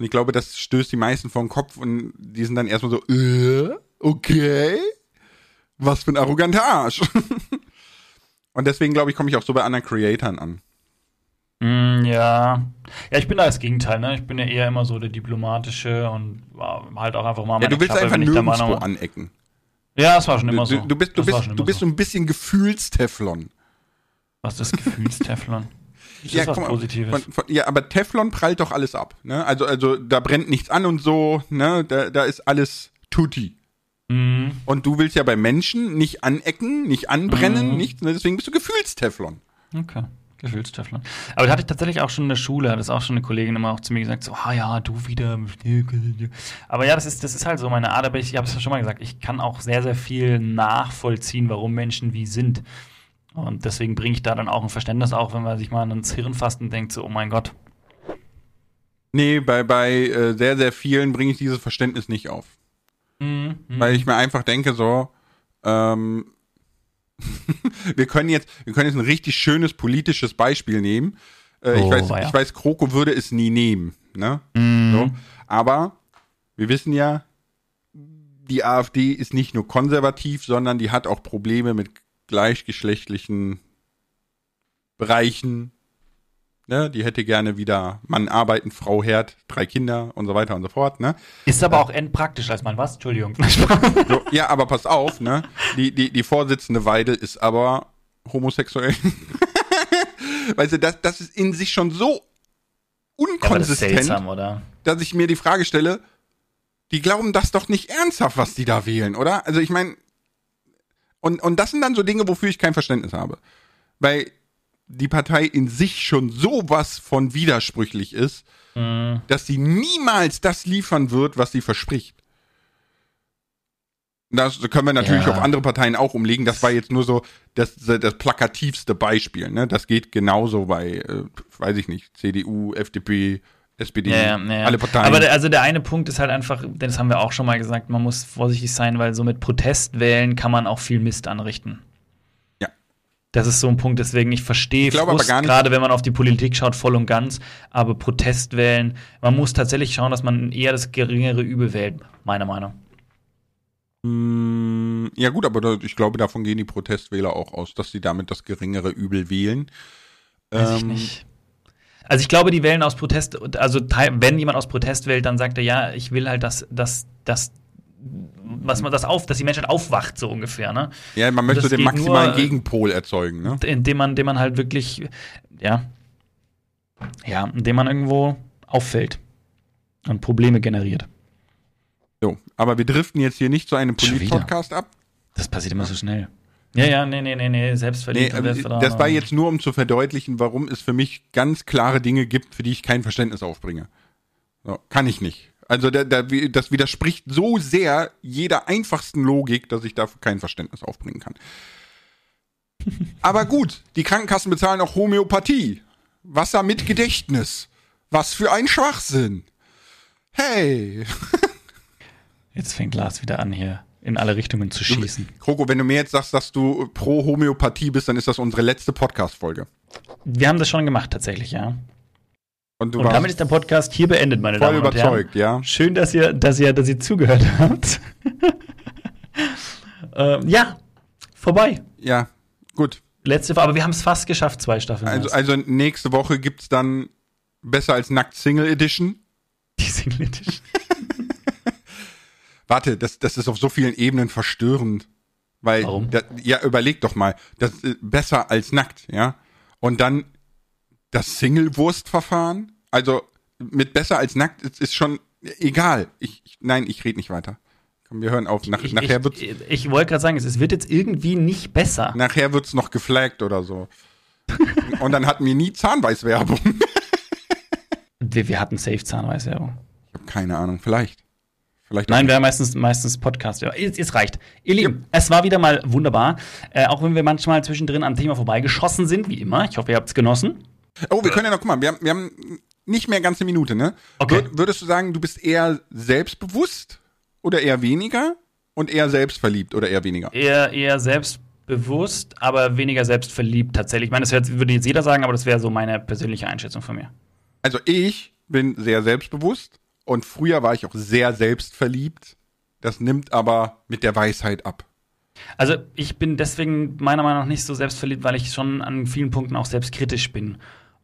Und ich glaube, das stößt die meisten vor den Kopf und die sind dann erstmal so, äh, okay, was für ein arroganter Arsch. <laughs> und deswegen glaube ich, komme ich auch so bei anderen Creatoren an. Mm, ja. Ja, ich bin da das Gegenteil, ne? Ich bin ja eher immer so der diplomatische und halt auch einfach mal meine Ja, du willst Klappe, einfach nirgendwo anecken. Ja, das war schon immer so. Du, du bist, du bist, du bist so ein bisschen Gefühlsteflon. Was ist Gefühlsteflon? <laughs> Das ja, ist was mal, Positives. Von, von, ja, aber Teflon prallt doch alles ab. Ne? Also, also da brennt nichts an und so, ne? Da, da ist alles tutti. Mhm. Und du willst ja bei Menschen nicht anecken, nicht anbrennen, mhm. nichts, ne? deswegen bist du Gefühlsteflon. Okay. Gefühlsteflon. Aber das hatte ich tatsächlich auch schon in der Schule, hat das auch schon eine Kollegin immer auch zu mir gesagt, so, ah ja, du wieder. Aber ja, das ist, das ist halt so meine Art, aber ich, ich habe es ja schon mal gesagt, ich kann auch sehr, sehr viel nachvollziehen, warum Menschen wie sind. Und deswegen bringe ich da dann auch ein Verständnis auf, wenn man sich mal ans Hirn fasst und denkt so, oh mein Gott. Nee, bei, bei äh, sehr, sehr vielen bringe ich dieses Verständnis nicht auf. Mhm, Weil ich mir einfach denke, so, ähm, <laughs> wir können jetzt, wir können jetzt ein richtig schönes politisches Beispiel nehmen. Äh, oh, ich weiß, ja. ich weiß, Kroko würde es nie nehmen, ne? Mhm. So. Aber wir wissen ja, die AfD ist nicht nur konservativ, sondern die hat auch Probleme mit gleichgeschlechtlichen Bereichen, Ne? Die hätte gerne wieder Mann arbeiten, Frau Herd, drei Kinder und so weiter und so fort. Ne? Ist aber äh, auch endpraktisch als Mann, was? Entschuldigung. <laughs> so, ja, aber pass auf, ne? Die, die, die Vorsitzende Weidel ist aber homosexuell. <laughs> weißt du, das, das ist in sich schon so unkonsistent, ja, das seltsam, dass ich mir die Frage stelle, die glauben das doch nicht ernsthaft, was die da wählen, oder? Also ich meine, und, und das sind dann so Dinge, wofür ich kein Verständnis habe. Weil die Partei in sich schon sowas von widersprüchlich ist, mhm. dass sie niemals das liefern wird, was sie verspricht. Das können wir natürlich ja. auf andere Parteien auch umlegen. Das war jetzt nur so das, das plakativste Beispiel. Ne? Das geht genauso bei, äh, weiß ich nicht, CDU, FDP, SPD, ja, ja, alle Parteien. Aber der, also der eine Punkt ist halt einfach, das haben wir auch schon mal gesagt, man muss vorsichtig sein, weil so mit Protestwählen kann man auch viel Mist anrichten. Das ist so ein Punkt, deswegen ich verstehe gerade wenn man auf die Politik schaut, voll und ganz. Aber Protestwählen, man muss tatsächlich schauen, dass man eher das geringere Übel wählt, meiner Meinung. Mm, ja gut, aber ich glaube, davon gehen die Protestwähler auch aus, dass sie damit das geringere Übel wählen. Weiß ähm, ich nicht. Also ich glaube, die wählen aus Protest, also wenn jemand aus Protest wählt, dann sagt er, ja, ich will halt, dass, dass, dass was man das auf, dass die Menschheit aufwacht, so ungefähr, ne? Ja, man möchte den maximalen nur, Gegenpol erzeugen, ne? Indem man, indem man halt wirklich, ja, ja, indem man irgendwo auffällt und Probleme generiert. So, aber wir driften jetzt hier nicht zu einem Polit-Podcast ab. Das passiert immer so schnell. Ja, ja, nee, nee, nee, nee, selbstverliebt. Nee, äh, das war jetzt nur, um zu verdeutlichen, warum es für mich ganz klare Dinge gibt, für die ich kein Verständnis aufbringe. So, kann ich nicht. Also da, da, das widerspricht so sehr jeder einfachsten Logik, dass ich dafür kein Verständnis aufbringen kann. <laughs> Aber gut, die Krankenkassen bezahlen auch Homöopathie. Wasser mit Gedächtnis. Was für ein Schwachsinn. Hey. <laughs> Jetzt fängt Lars wieder an, hier in alle Richtungen zu schießen. Kroko, wenn du mir jetzt sagst, dass du pro Homöopathie bist, dann ist das unsere letzte Podcast-Folge. Wir haben das schon gemacht, tatsächlich, ja. Und, und damit ist der Podcast hier beendet, meine Damen und Herren. Voll überzeugt, ja. Schön, dass ihr, dass ihr, dass ihr zugehört <laughs> habt. ähm, ja, vorbei. Ja, gut. Letzte Woche, aber wir haben es fast geschafft, zwei Staffeln. Also, also nächste Woche gibt es dann besser als Nackt Single Edition. Die Single Edition. <laughs> Warte, das, das ist auf so vielen Ebenen verstörend. Weil, Warum? Da, ja, überleg doch mal, das ist besser als nackt, ja. Und dann das Single-Wurst-Verfahren, also mit besser als nackt, ist, ist schon egal. Ich, ich nein, ich rede nicht weiter. Komm, wir hören auf. Nach, ich, nachher wird's, ich, ich wollte gerade sagen, es wird jetzt irgendwie nicht besser. Nachher wird's noch geflaggt oder so. <laughs> Und dann hatten wir nie Zahnweißwerbung. wir, wir hatten safe Zahnweißwerbung. Ich habe keine Ahnung, vielleicht. Vielleicht Nein, wir haben meistens, meistens Podcast. Ja, es, reicht. Ihr Lieben, ja. es war wieder mal wunderbar. Äh, auch wenn wir manchmal zwischendrin am Thema vorbeigeschossen sind, wie immer. Ich hoffe, ihr habt es genossen. Oh, wir können ja noch, guck mal, wir haben, wir haben nicht mehr ganz eine Minute, ne? Okay. würdest du sagen, du bist eher selbstbewusst oder eher weniger und eher selbstverliebt oder eher weniger? Eher, eher selbstbewusst, aber weniger selbstverliebt tatsächlich. Ich meine, das würde jetzt jeder sagen, aber das wäre so meine persönliche Einschätzung von mir. Also ich bin sehr selbstbewusst und früher war ich auch sehr selbstverliebt. Das nimmt aber mit der Weisheit ab. Also ich bin deswegen meiner Meinung nach nicht so selbstverliebt, weil ich schon an vielen Punkten auch selbstkritisch bin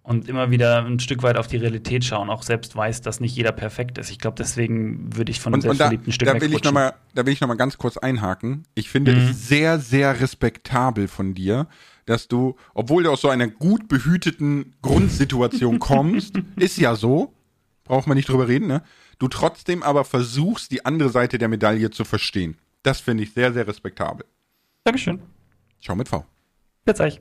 und immer wieder ein Stück weit auf die Realität schauen, auch selbst weiß, dass nicht jeder perfekt ist. Ich glaube, deswegen würde ich von dem selbstverliebten Stück da will ich noch mal, Da will ich noch mal ganz kurz einhaken. Ich finde mhm. es sehr, sehr respektabel von dir, dass du, obwohl du aus so einer gut behüteten Grundsituation <laughs> kommst, ist ja so, braucht man nicht drüber reden, ne? du trotzdem aber versuchst, die andere Seite der Medaille zu verstehen. Das finde ich sehr, sehr respektabel. Dankeschön. Schau mit V. Jetzt euch.